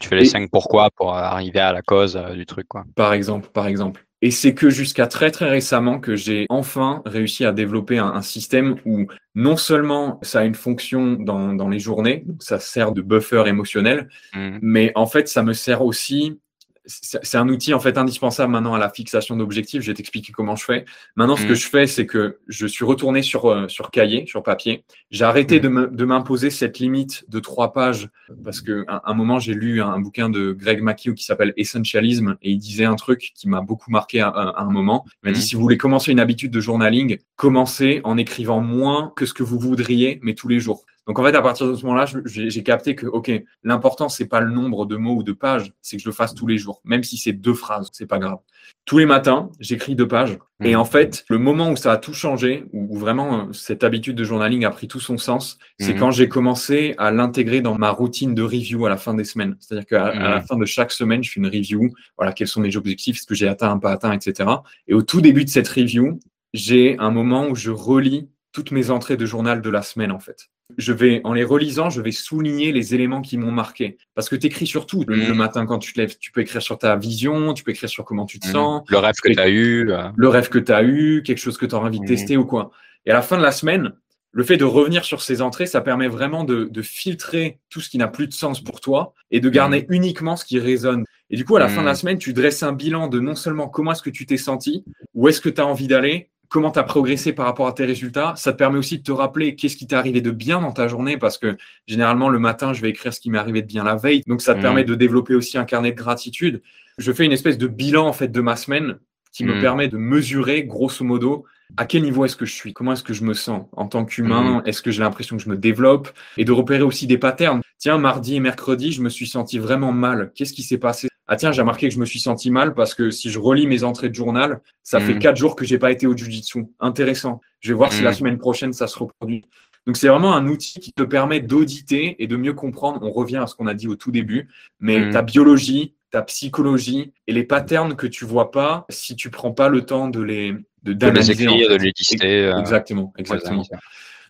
tu fais les cinq pourquoi pour arriver à la cause euh, du truc, quoi. Par exemple, par exemple. Et c'est que jusqu'à très très récemment que j'ai enfin réussi à développer un, système où non seulement ça a une fonction dans, dans les journées, donc ça sert de buffer émotionnel, mmh. mais en fait ça me sert aussi c'est un outil en fait indispensable maintenant à la fixation d'objectifs. Je vais t'expliquer comment je fais. Maintenant, ce que mmh. je fais, c'est que je suis retourné sur, euh, sur cahier, sur papier. J'ai arrêté mmh. de m'imposer cette limite de trois pages parce que un, moment, j'ai lu un, bouquin de Greg McKeown qui s'appelle Essentialism et il disait un truc qui m'a beaucoup marqué à, un moment. Il m'a dit, mmh. si vous voulez commencer une habitude de journaling, commencez en écrivant moins que ce que vous voudriez, mais tous les jours. Donc en fait, à partir de ce moment-là, j'ai capté que, OK, l'important, c'est pas le nombre de mots ou de pages, c'est que je le fasse tous les jours, même si c'est deux phrases, c'est pas grave. Tous les matins, j'écris deux pages. Et mmh. en fait, le moment où ça a tout changé, où vraiment euh, cette habitude de journaling a pris tout son sens, c'est mmh. quand j'ai commencé à l'intégrer dans ma routine de review à la fin des semaines. C'est-à-dire qu'à la mmh. fin de chaque semaine, je fais une review. Voilà, quels sont mes objectifs, ce que j'ai atteint, pas atteint, etc. Et au tout début de cette review, j'ai un moment où je relis toutes mes entrées de journal de la semaine, en fait je vais, en les relisant, je vais souligner les éléments qui m'ont marqué. Parce que tu écris sur tout le, mmh. matin quand tu te lèves. Tu peux écrire sur ta vision, tu peux écrire sur comment tu te mmh. sens. Le rêve que tu as eu. Euh. Le rêve que tu as eu, quelque chose que tu as envie de mmh. tester ou quoi. Et à la fin de la semaine, le fait de revenir sur ces entrées, ça permet vraiment de, filtrer tout ce qui n'a plus de sens pour toi et de garder uniquement ce qui résonne. Et du coup, à la fin de la semaine, tu dresses un bilan de non seulement comment est-ce que tu t'es senti, où est-ce que tu as envie d'aller, comment tu as progressé par rapport à tes résultats. Ça te permet aussi de te rappeler qu'est-ce qui t'est arrivé de bien dans ta journée parce que généralement le matin, je vais écrire ce qui m'est arrivé de bien la veille. Donc ça te mmh. permet de développer aussi un carnet de gratitude. Je fais une espèce de bilan en fait de ma semaine qui me mmh. permet de mesurer grosso modo à quel niveau est-ce que je suis, comment est-ce que je me sens en tant qu'humain, mmh. est-ce que j'ai l'impression que je me développe et de repérer aussi des patterns. Tiens, mardi et mercredi, je me suis senti vraiment mal. Qu'est-ce qui s'est passé ah tiens, j'ai remarqué que je me suis senti mal parce que si je relis mes entrées de journal, ça fait mm. quatre jours que j'ai pas été au jiu-jitsu. Intéressant. Je vais voir si la mm. semaine prochaine ça se reproduit. Donc c'est vraiment un outil qui te permet d'auditer et de mieux comprendre. On revient à ce qu'on a dit au tout début, mais mm. ta biologie, ta psychologie et les patterns que tu vois pas si tu prends pas le temps de les de, de les écrire, de les lister. Exactement, exactement.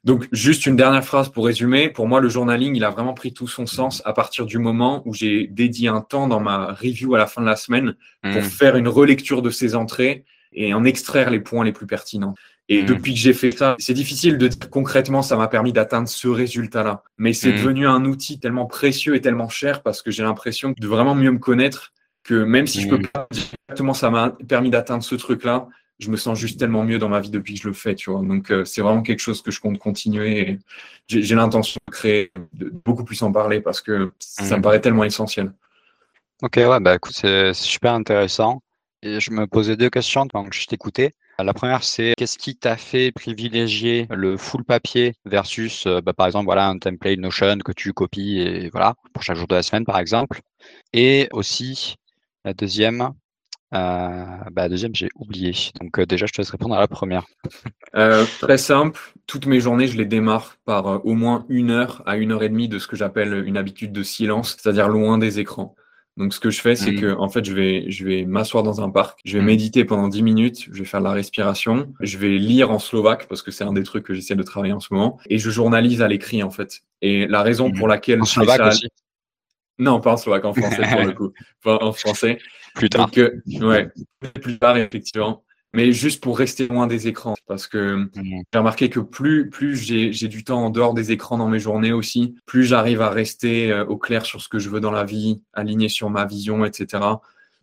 Donc, juste une dernière phrase pour résumer. Pour moi, le journaling, il a vraiment pris tout son sens à partir du moment où j'ai dédié un temps dans ma review à la fin de la semaine pour Hmm. faire une relecture de ces entrées et en extraire les points les plus pertinents. Et Mm. depuis que j'ai fait ça, c'est difficile de dire concrètement, ça m'a permis d'atteindre ce résultat-là. Mais c'est Mm. devenu un outil tellement précieux et tellement cher parce que j'ai l'impression de vraiment mieux me connaître que même si je peux pas dire exactement ça m'a permis d'atteindre ce truc-là, je me sens juste tellement mieux dans ma vie depuis que je le fais, tu vois. Donc euh, c'est vraiment quelque chose que je compte continuer j'ai l'intention de créer, de beaucoup plus en parler parce que ça Mm. me paraît tellement essentiel. Ok, ouais, bah écoute, c'est c'est super intéressant. Et je me posais deux questions pendant que je t'écoutais. La première, c'est qu'est-ce qui t'a fait privilégier le full papier versus, euh, bah, par exemple, voilà, un template Notion que tu copies et voilà, pour chaque jour de la semaine, par exemple? Et aussi, la deuxième, euh, bah, deuxième, j'ai oublié. Donc euh, déjà, je te laisse répondre à la première. Euh, très simple, toutes mes journées, je les démarre par au moins une heure à une heure et demie de ce que j'appelle une habitude de silence, c'est-à-dire loin des écrans. Donc, ce que je fais, c'est Mhm. que, en fait, je vais, je vais m'asseoir dans un parc, je vais Mhm. méditer pendant 10 minutes, je vais faire de la respiration, je vais lire en slovaque parce que c'est un des trucs que j'essaie de travailler en ce moment, et je journalise à l'écrit, en fait. Et la raison Mhm. pour laquelle En je fais ça- aussi, non, pas en slovaque, en français pour le [laughs] coup, pas en français. plus tard. Donc, euh, ouais, plus tard, effectivement. Mais juste pour rester loin des écrans, parce que j'ai remarqué que plus, plus j'ai j'ai du temps en dehors des écrans dans mes journées aussi, plus j'arrive à rester euh, au clair sur ce que je veux dans la vie, aligné sur ma vision, etc.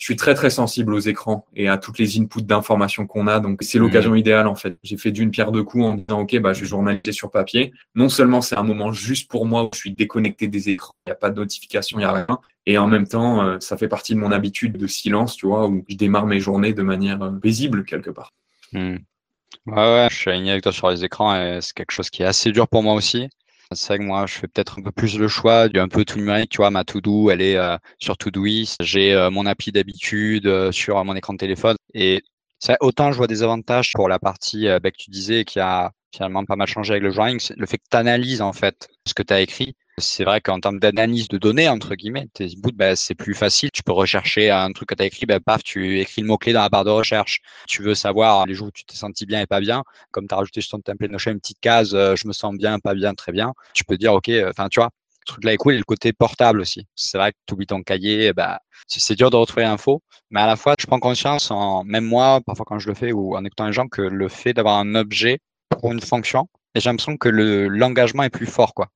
Je suis très très sensible aux écrans et à toutes les inputs d'informations qu'on a, donc c'est l'occasion idéale en fait. J'ai fait d'une pierre deux coups en disant ok bah je vais journaliser sur papier. Non seulement c'est un moment juste pour moi où je suis déconnecté des écrans, il n'y a pas de notification, il n'y a rien, et en même temps euh, ça fait partie de mon habitude de silence, tu vois, où je démarre mes journées de manière euh, paisible quelque part. Hmm. Ouais, ouais, je suis aligné avec toi sur les écrans et c'est quelque chose qui est assez dur pour moi aussi. C'est vrai que moi, je fais peut-être un peu plus le choix du un peu tout numérique. Tu vois, ma to-do, elle est euh, sur Todoist. J'ai euh, mon appli d'habitude euh, sur mon écran de téléphone. Et ça, autant je vois des avantages pour la partie euh, bah, que tu disais qui a finalement pas mal changé avec le journaling, c'est le fait que tu analyses en fait ce que tu as écrit. C'est vrai qu'en termes d'analyse de données, entre guillemets, tes bah, c'est plus facile. Tu peux rechercher un truc que tu as écrit, bah, paf, tu écris le mot-clé dans la barre de recherche. Tu veux savoir les jours où tu t'es senti bien et pas bien. Comme tu as rajouté sur ton template Notion une petite case, euh, je me sens bien, pas bien, très bien. Tu peux dire, OK, enfin, tu vois, ce truc-là est cool. Et le côté portable aussi. C'est vrai que tu oublies ton cahier, bah, c'est dur de retrouver l'info. Mais à la fois, je prends conscience, en, même moi, parfois quand je le fais ou en écoutant les gens, que le fait d'avoir un objet pour une fonction, et j'ai l'impression que le l'engagement est plus fort, quoi.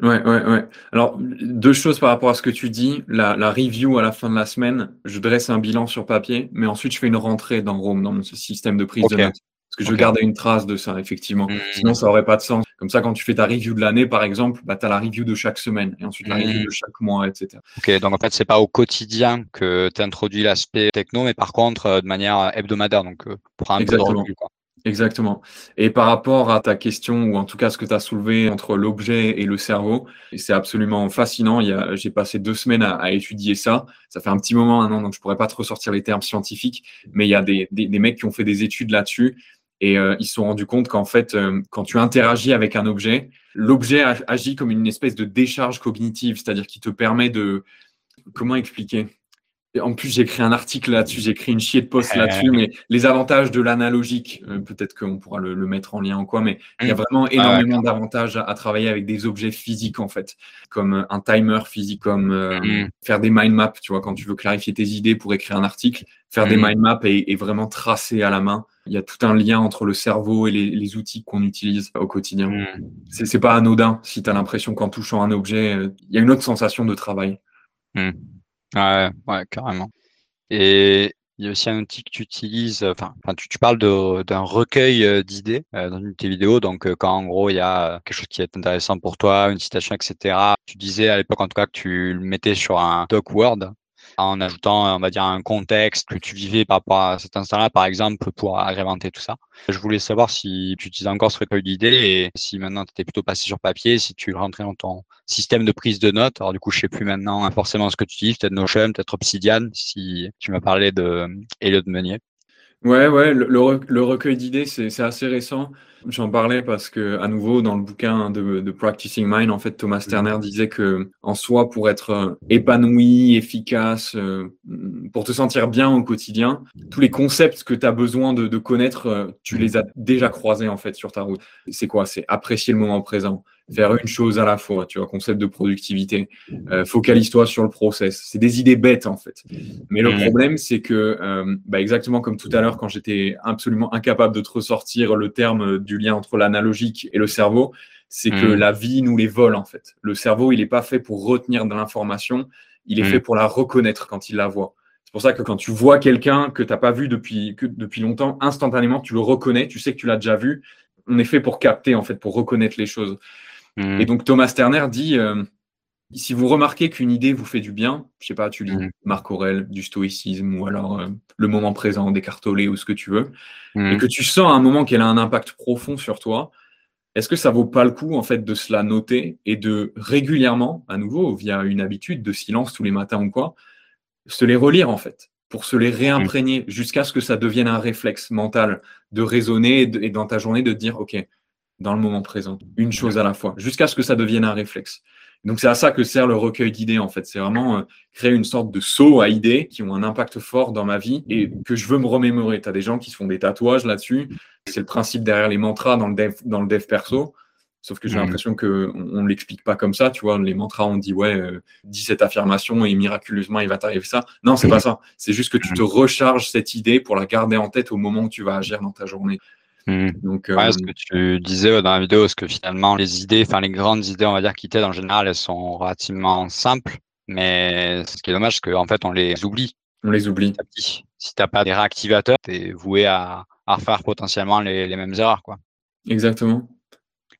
Ouais, ouais, ouais. Alors, deux choses par rapport à ce que tu dis. La, la review à la fin de la semaine, je dresse un bilan sur papier, mais ensuite je fais une rentrée dans Rome, dans mon système de prise de notes. Parce que je veux Ok. garder une trace de ça, effectivement. Mhm. Sinon, ça aurait pas de sens. Comme ça, quand tu fais ta review de l'année, par exemple, bah, tu as la review de chaque semaine, et ensuite la review de chaque mois, etc. Ok, donc en fait, c'est pas au quotidien que tu introduis l'aspect techno, mais par contre, euh, de manière hebdomadaire, donc euh, pour un peu de Exactement. recul, quoi. Exactement. Et par rapport à ta question, ou en tout cas ce que tu as soulevé entre l'objet et le cerveau, c'est absolument fascinant. J'ai passé deux semaines à, étudier ça. Ça fait un petit moment maintenant, donc je pourrais pas te ressortir les termes scientifiques, mais il y a des, mecs qui ont fait des études là-dessus et euh, ils se sont rendus compte qu'en fait, euh, quand tu interagis avec un objet, l'objet ag- agit comme une espèce de décharge cognitive, c'est-à-dire qui te permet de... Comment expliquer? En plus, j'ai écrit un article là-dessus, j'ai écrit une chier de post là-dessus, mais les avantages de l'analogique, euh, peut-être qu'on pourra le, le mettre en lien ou quoi, mais il y a Mm. vraiment énormément d'avantages à, à travailler avec des objets physiques en fait, comme euh, un timer physique, comme euh, Mm. faire des mind maps, tu vois, quand tu veux clarifier tes idées pour écrire un article, faire des Mm. mind maps et, et vraiment tracer à la main. Il y a tout un lien entre le cerveau et les, les outils qu'on utilise au quotidien. Mm. C'est pas anodin si tu as l'impression qu'en touchant un objet, euh, il y a une autre sensation de travail. Ouais, ouais, carrément. Et il y a aussi un outil que tu utilises, enfin, tu, tu parles d'un recueil euh, d'idées euh, dans une de tes vidéos. Donc, euh, quand en gros, il y a euh, quelque chose qui est intéressant pour toi, une citation, etc., tu disais à l'époque, en tout cas, que tu le mettais sur un doc Word en ajoutant, on va dire, un contexte que tu vivais par rapport à cet instant-là, par exemple, pour agrémenter tout ça. Je voulais savoir si tu utilisais encore ce recueil d'idées et si maintenant tu étais plutôt passé sur papier, si tu rentrais dans ton système de prise de notes. Alors du coup, je sais plus maintenant forcément ce que tu utilises, peut-être Notion, peut-être Obsidian, si tu m'as parlé de Elliot Meunier. Ouais, ouais, le, le re- le recueil d'idées, c'est c'est assez récent. J'en parlais parce que, à nouveau, dans le bouquin de, de Practicing Mind, en fait, Thomas Sterner disait que, en soi, pour être euh, épanoui, efficace, euh, pour te sentir bien au quotidien, tous les concepts que tu as besoin de, connaître, euh, tu les as déjà croisés en fait sur ta route. C'est quoi? C'est apprécier le moment présent, faire une chose à la fois, tu vois, concept de productivité. Euh, focalise-toi sur le process. C'est des idées bêtes en fait. Mais le problème, c'est que, euh, bah, exactement comme tout à l'heure, quand j'étais absolument incapable de te ressortir le terme du lien entre l'analogique et le cerveau, c'est que la vie nous les vole en fait. Le cerveau, il n'est pas fait pour retenir de l'information, il est fait pour la reconnaître quand il la voit. C'est pour ça que quand tu vois quelqu'un que tu n'as pas vu depuis, que, depuis longtemps, instantanément, tu le reconnais, tu sais que tu l'as déjà vu. On est fait pour capter, en fait, pour reconnaître les choses. Mmh. Et donc Thomas Sterner dit, euh, si vous remarquez qu'une idée vous fait du bien, je sais pas, tu lis mmh. Marc Aurel, du stoïcisme, ou alors euh, le moment présent, Descartes ou ce que tu veux, mmh. et que tu sens à un moment qu'elle a un impact profond sur toi, est-ce que ça vaut pas le coup en fait de cela noter et de régulièrement, à nouveau via une habitude de silence tous les matins ou quoi, se les relire en fait, pour se les réimprégner jusqu'à ce que ça devienne un réflexe mental de raisonner et, dans ta journée de dire, OK, dans le moment présent, une chose à la fois, jusqu'à ce que ça devienne un réflexe. Donc c'est à ça que sert le recueil d'idées en fait. C'est vraiment euh, créer une sorte de saut à idées qui ont un impact fort dans ma vie et que je veux me remémorer. Tu as des gens qui se font des tatouages là-dessus. C'est le principe derrière les mantras dans le dev, dans le dev perso. Sauf que j'ai mmh. l'impression qu'on ne l'explique pas comme ça, tu vois. Les mantras, on dit, ouais, euh, dis cette affirmation et miraculeusement, il va t'arriver ça. Non, c'est pas ça. C'est juste que tu te recharges cette idée pour la garder en tête au moment où tu vas agir dans ta journée. Mmh. Donc, euh, ce que tu disais dans la vidéo, c'est que finalement, les idées, enfin, les grandes idées, on va dire, qui t'aident en général, elles sont relativement simples. Mais ce qui est dommage, c'est qu'en fait, on les oublie. On les oublie. Si tu n'as pas des réactivateurs, tu es voué à, refaire potentiellement les, les mêmes erreurs, quoi. Exactement.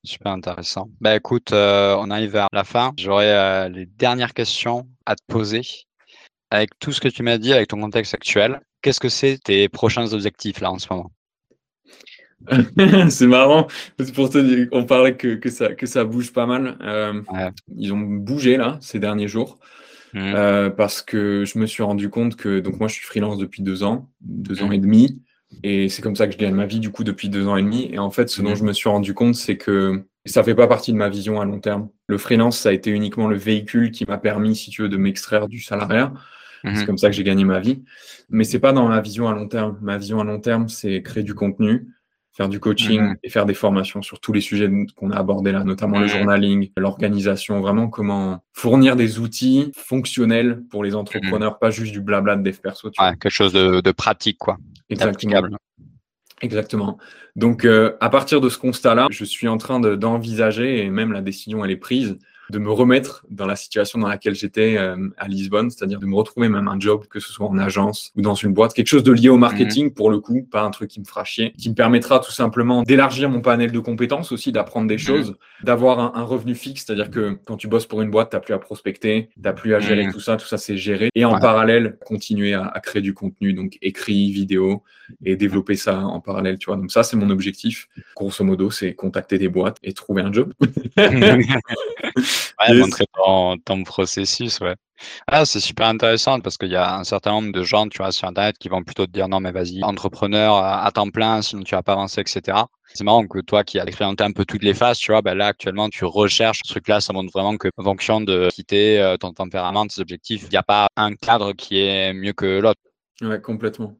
Super intéressant. Bah écoute, euh, on arrive vers la fin. J'aurais euh, les dernières questions à te poser. Avec tout ce que tu m'as dit, avec ton contexte actuel, qu'est-ce que c'est tes prochains objectifs là en ce moment? [laughs] c'est marrant, pour te dire, on parlait que, que, ça, que ça bouge pas mal. Euh, ils ont bougé là ces derniers jours mmh. parce que je me suis rendu compte que donc moi je suis freelance depuis deux ans, deux ans mmh. et demi. Et c'est comme ça que je gagne ma vie, du coup, depuis deux ans et demi. Et en fait, ce dont mhm. je me suis rendu compte, c'est que ça fait pas partie de ma vision à long terme. Le freelance, ça a été uniquement le véhicule qui m'a permis, si tu veux, de m'extraire du salariat. C'est comme ça que j'ai gagné ma vie. Mais c'est pas dans ma vision à long terme. Ma vision à long terme, c'est créer du contenu, faire du coaching mhm. et faire des formations sur tous les sujets qu'on a abordés là, notamment le journaling, l'organisation, vraiment comment fournir des outils fonctionnels pour les entrepreneurs, pas juste du blabla de dev perso. quelque chose de, de pratique, quoi. Exactement. Exactement. Donc, euh, à partir de ce constat-là, je suis en train d'envisager, et même la décision, elle est prise, de me remettre dans la situation dans laquelle j'étais euh, à Lisbonne, c'est-à-dire de me retrouver même un job, que ce soit en agence ou dans une boîte, quelque chose de lié au marketing mhm. pour le coup, pas un truc qui me fera chier, qui me permettra tout simplement d'élargir mon panel de compétences aussi, d'apprendre des mhm. choses, d'avoir un, revenu fixe, c'est-à-dire que quand tu bosses pour une boîte, tu n'as plus à prospecter, tu n'as plus à gérer mhm. tout ça, tout ça c'est géré, et en parallèle, continuer à, à, créer du contenu, donc écrit, vidéo, et développer ça en parallèle, tu vois. Donc ça, c'est mon objectif. Grosso modo, c'est contacter des boîtes et trouver un job. [laughs] [laughs] Ouais, montrer ton, processus, ouais. Ah, c'est super intéressant parce qu'il y a un certain nombre de gens, tu vois, sur Internet qui vont plutôt te dire non, mais vas-y, entrepreneur à, temps plein, sinon tu vas pas avancer, etc. C'est marrant que toi qui as expérimenté un peu toutes les phases, tu vois, ben là actuellement tu recherches ce truc-là, ça montre vraiment que en fonction de quitter euh, ton tempérament, tes objectifs, il n'y a pas un cadre qui est mieux que l'autre. Ouais, complètement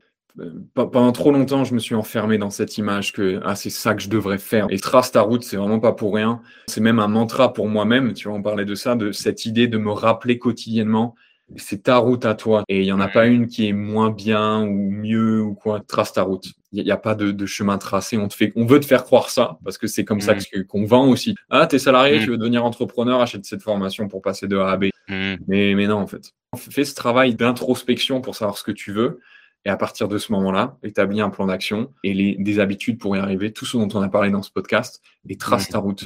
pendant trop longtemps, je me suis enfermé dans cette image que ah, c'est ça que je devrais faire. Et trace ta route, c'est vraiment pas pour rien. C'est même un mantra pour moi-même. Tu vois, on parlait de ça, de cette idée de me rappeler quotidiennement. C'est ta route à toi. Et il y en a pas une qui est moins bien ou mieux ou quoi. Trace ta route. Il n'y a, pas de, chemin tracé. On te fait, on veut te faire croire ça parce que c'est comme ça mmh. qu'on vend aussi. Ah, t'es salarié, mmh. tu veux devenir entrepreneur, achète cette formation pour passer de A à B. Mmh. Mais, mais non, en fait. Fais ce travail d'introspection pour savoir ce que tu veux et à partir de ce moment-là, établis un plan d'action et les, des habitudes pour y arriver, tout ce dont on a parlé dans ce podcast, et trace ta route.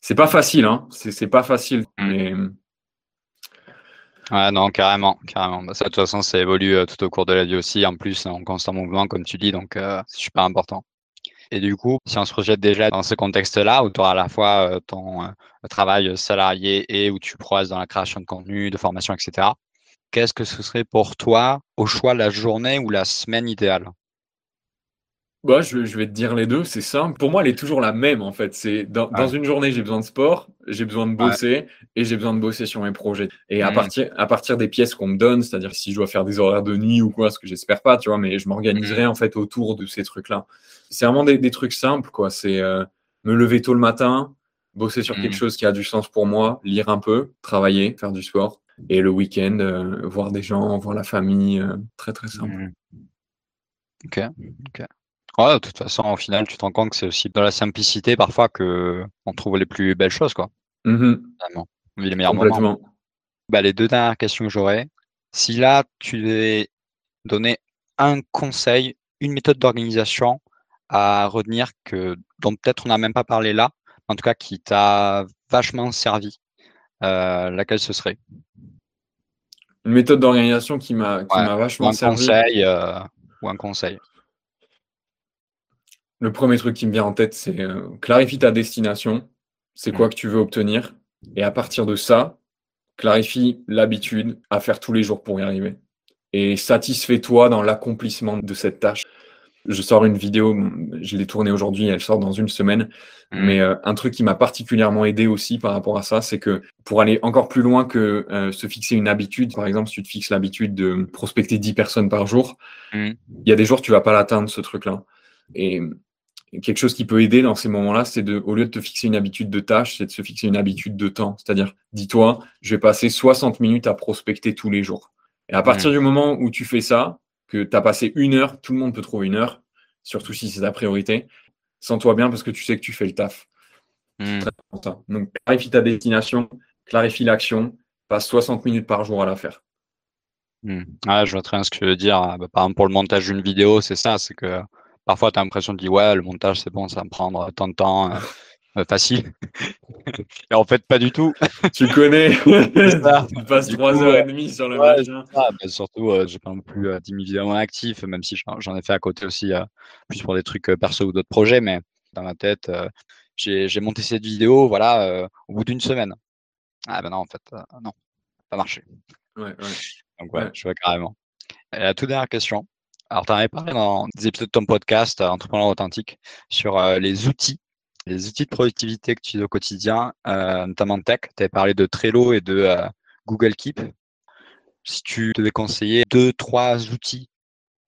C'est pas facile, hein. C'est pas facile, mm. mais. Ouais, non, carrément, carrément. Bah, ça, de toute façon, ça évolue euh, tout au cours de la vie aussi. En plus, en constant mouvement, comme tu dis, donc euh, c'est super important. Et du coup, si on se projette déjà dans ce contexte-là, où tu auras à la fois euh, ton travail salarié et où tu progresses dans la création de contenu, de formation, etc., qu'est-ce que ce serait pour toi au choix la journée ou la semaine idéale? Bah, je, vais te dire les deux, c'est simple. Pour moi, elle est toujours la même en fait. C'est dans, une journée, j'ai besoin de sport, j'ai besoin de bosser et j'ai besoin de bosser sur mes projets. Et à, mmh. partir, à partir des pièces qu'on me donne, c'est-à-dire si je dois faire des horaires de nuit ou quoi, ce que j'espère pas, tu vois, mais je m'organiserai mmh. en fait autour de ces trucs-là. C'est vraiment des, trucs simples, quoi. C'est euh, me lever tôt le matin, bosser sur quelque mmh. chose qui a du sens pour moi, lire un peu, travailler, faire du sport. Et le week-end, euh, voir des gens, voir la famille, euh, très très simple. Ok, ok. Ouais, de toute façon, au final, tu te rends compte que c'est aussi dans la simplicité parfois que on trouve les plus belles choses, quoi. Mmh les meilleurs moments. Bah, les deux dernières questions que j'aurais. Si là, tu devais donner un conseil, une méthode d'organisation à retenir que dont peut-être on n'a même pas parlé là, en tout cas qui t'a vachement servi, euh, laquelle ce serait? Une méthode d'organisation qui m'a vachement servi. Conseil, euh, ou un conseil. Le premier truc qui me vient en tête, c'est euh, clarifie ta destination. C'est quoi mm. que tu veux obtenir. Et à partir de ça, clarifie l'habitude à faire tous les jours pour y arriver. Et satisfais-toi dans l'accomplissement de cette tâche. Je sors une vidéo, je l'ai tournée aujourd'hui, elle sort dans une semaine. Mm. Mais euh, un truc qui m'a particulièrement aidé aussi par rapport à ça, c'est que pour aller encore plus loin que euh, se fixer une habitude, par exemple, si tu te fixes l'habitude de prospecter 10 personnes par jour, mm. il y a des jours tu vas pas l'atteindre, ce truc-là. Et quelque chose qui peut aider dans ces moments-là, c'est de, au lieu de te fixer une habitude de tâche, c'est de se fixer une habitude de temps. C'est-à-dire, dis-toi, je vais passer 60 minutes à prospecter tous les jours. Et à partir mmh. du moment où tu fais ça, que tu as passé une heure, tout le monde peut trouver une heure, surtout si c'est ta priorité, sens-toi bien parce que tu sais que tu fais le taf. Mmh. Donc, clarifie ta destination, clarifie l'action, passe 60 minutes par jour à la faire. Mmh. je vois très bien ce que tu veux dire. Bah, par exemple, pour le montage d'une vidéo, c'est ça, c'est que parfois tu as l'impression de dire ouais, le montage c'est bon, ça va me prendre tant de temps. [laughs] Euh, euh, facile. [laughs] et en fait, pas du tout. tu connais. [laughs] ça. tu passes trois heures et demie sur le machin. Bah, surtout, euh, j'ai pas non plus 10 000 vidéos actifs, même si j'en ai fait à côté aussi, plus pour des trucs perso ou d'autres projets. Mais dans ma tête, j'ai monté cette vidéo, voilà, au bout d'une semaine. Ah ben non, en fait, non, pas marché. Ouais, ouais. Donc ouais, je vois carrément. Et la toute dernière question. Alors, tu en avais parlé dans des épisodes de ton podcast, euh, Entrepreneur Authentique, sur euh, les outils, les outils de productivité que tu utilises au quotidien, euh, notamment tech. Tu avais parlé de Trello et de Google Keep. Si tu devais conseiller deux, trois outils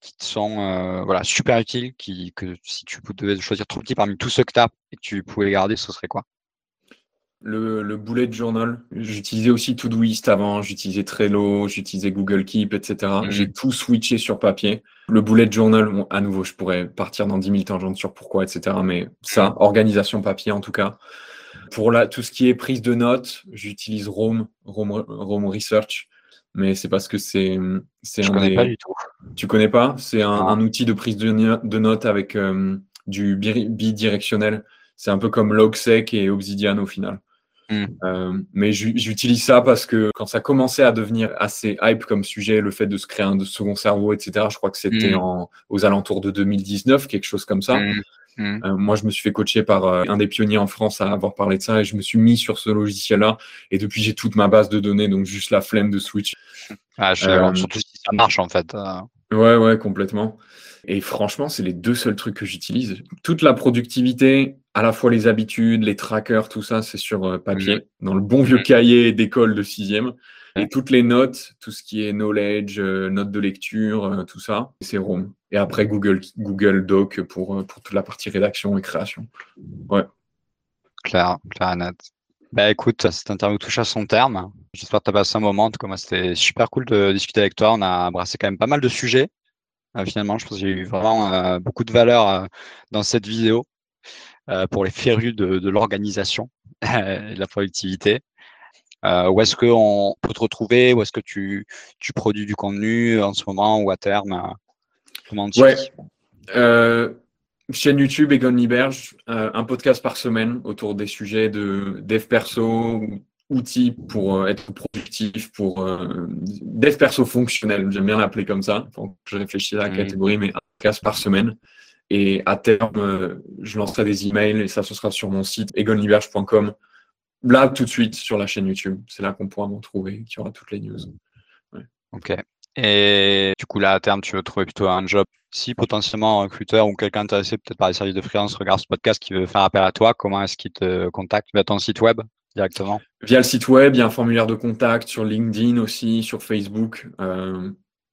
qui te sont voilà, super utiles, qui, que si tu devais choisir trois outils parmi tous ceux que tu as et que tu pouvais garder, ce serait quoi? Le, le bullet journal. J'utilisais aussi Todoist avant, j'utilisais Trello, j'utilisais Google Keep, etc. Mhm. J'ai tout switché sur papier. Le bullet journal, à nouveau, je pourrais partir dans 10 000 tangentes sur pourquoi, etc. Mais ça, organisation papier en tout cas. Pour la, tout ce qui est prise de notes, j'utilise Rome, Rome, Research. Mais c'est parce que c'est c'est un connais pas du tout. Tu connais pas? C'est un, outil de prise de, de notes avec euh, du bidirectionnel. C'est un peu comme Logsec et Obsidian au final. Mm. Euh, mais j'utilise ça parce que quand ça commençait à devenir assez hype comme sujet, le fait de se créer un second cerveau, etc., je crois que c'était mm. aux alentours de 2019, quelque chose comme ça. Mm. Euh, moi, je me suis fait coacher par euh, un des pionniers en France à avoir parlé de ça et je me suis mis sur ce logiciel-là. Et depuis, j'ai toute ma base de données, donc juste la flemme de switch. Ah, surtout si ça marche en fait. Ouais, ouais, complètement. Et franchement, c'est les deux seuls trucs que j'utilise. Toute la productivité, à la fois les habitudes, les trackers, tout ça, c'est sur euh, papier, mmh. dans le bon vieux mmh. cahier d'école de sixième. Et toutes les notes, tout ce qui est knowledge, euh, notes de lecture, euh, tout ça, c'est Rome. Et après Google, Google Doc pour, pour toute la partie rédaction et création. Ouais. Claire, clair net. Bah écoute, cette interview touche à son terme. J'espère que tu as passé un moment. En tout cas, c'était super cool de discuter avec toi. On a brassé quand même pas mal de sujets. Euh, finalement, je pense qu'il y a eu vraiment beaucoup de valeur dans cette vidéo pour les férus de, l'organisation [laughs] et de la productivité. où est-ce qu'on peut te retrouver? Où est-ce que tu, tu, produis du contenu en ce moment ou à terme? Comment tu ouais. chaîne YouTube Egon Liberge, un podcast par semaine autour des sujets de dev perso, outils pour euh, être productif, pour euh, d'être perso fonctionnel, j'aime bien l'appeler comme ça, donc je réfléchis à la mmh. catégorie, mais un casse par semaine. Et à terme, euh, je lancerai des emails et ça, ce sera sur mon site egonliberge.com. Là, tout de suite, sur la chaîne YouTube. C'est là qu'on pourra m'en trouver, qu'il y aura toutes les news. Ok. Et du coup, là, à terme, tu veux trouver plutôt un job. Si potentiellement un recruteur ou quelqu'un intéressé peut-être par les services de freelance regarde ce podcast qui veut faire appel à toi, comment est-ce qu'il te contacte? Via ton site web directement Via le site web, il y a un formulaire de contact sur LinkedIn aussi, sur Facebook. Euh,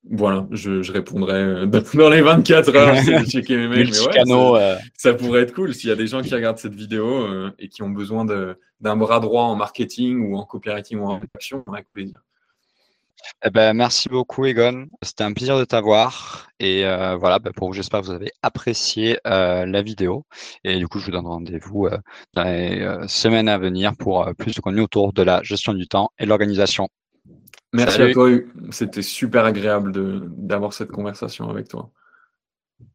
voilà, je, répondrai euh, dans les 24 heures checker mes mails. Mais ouais, ça, pourrait être cool s'il y a des gens qui regardent cette vidéo euh, et qui ont besoin d'un bras droit en marketing ou en copywriting ou en action, avec plaisir. Eh ben, merci beaucoup, Egon. C'était un plaisir de t'avoir. Et euh, voilà, ben, pour vous, j'espère que vous avez apprécié la vidéo. Et du coup, je vous donne rendez-vous dans les semaines à venir pour plus de contenu autour de la gestion du temps et de l'organisation. Merci à toi. C'était super agréable d'avoir cette conversation avec toi.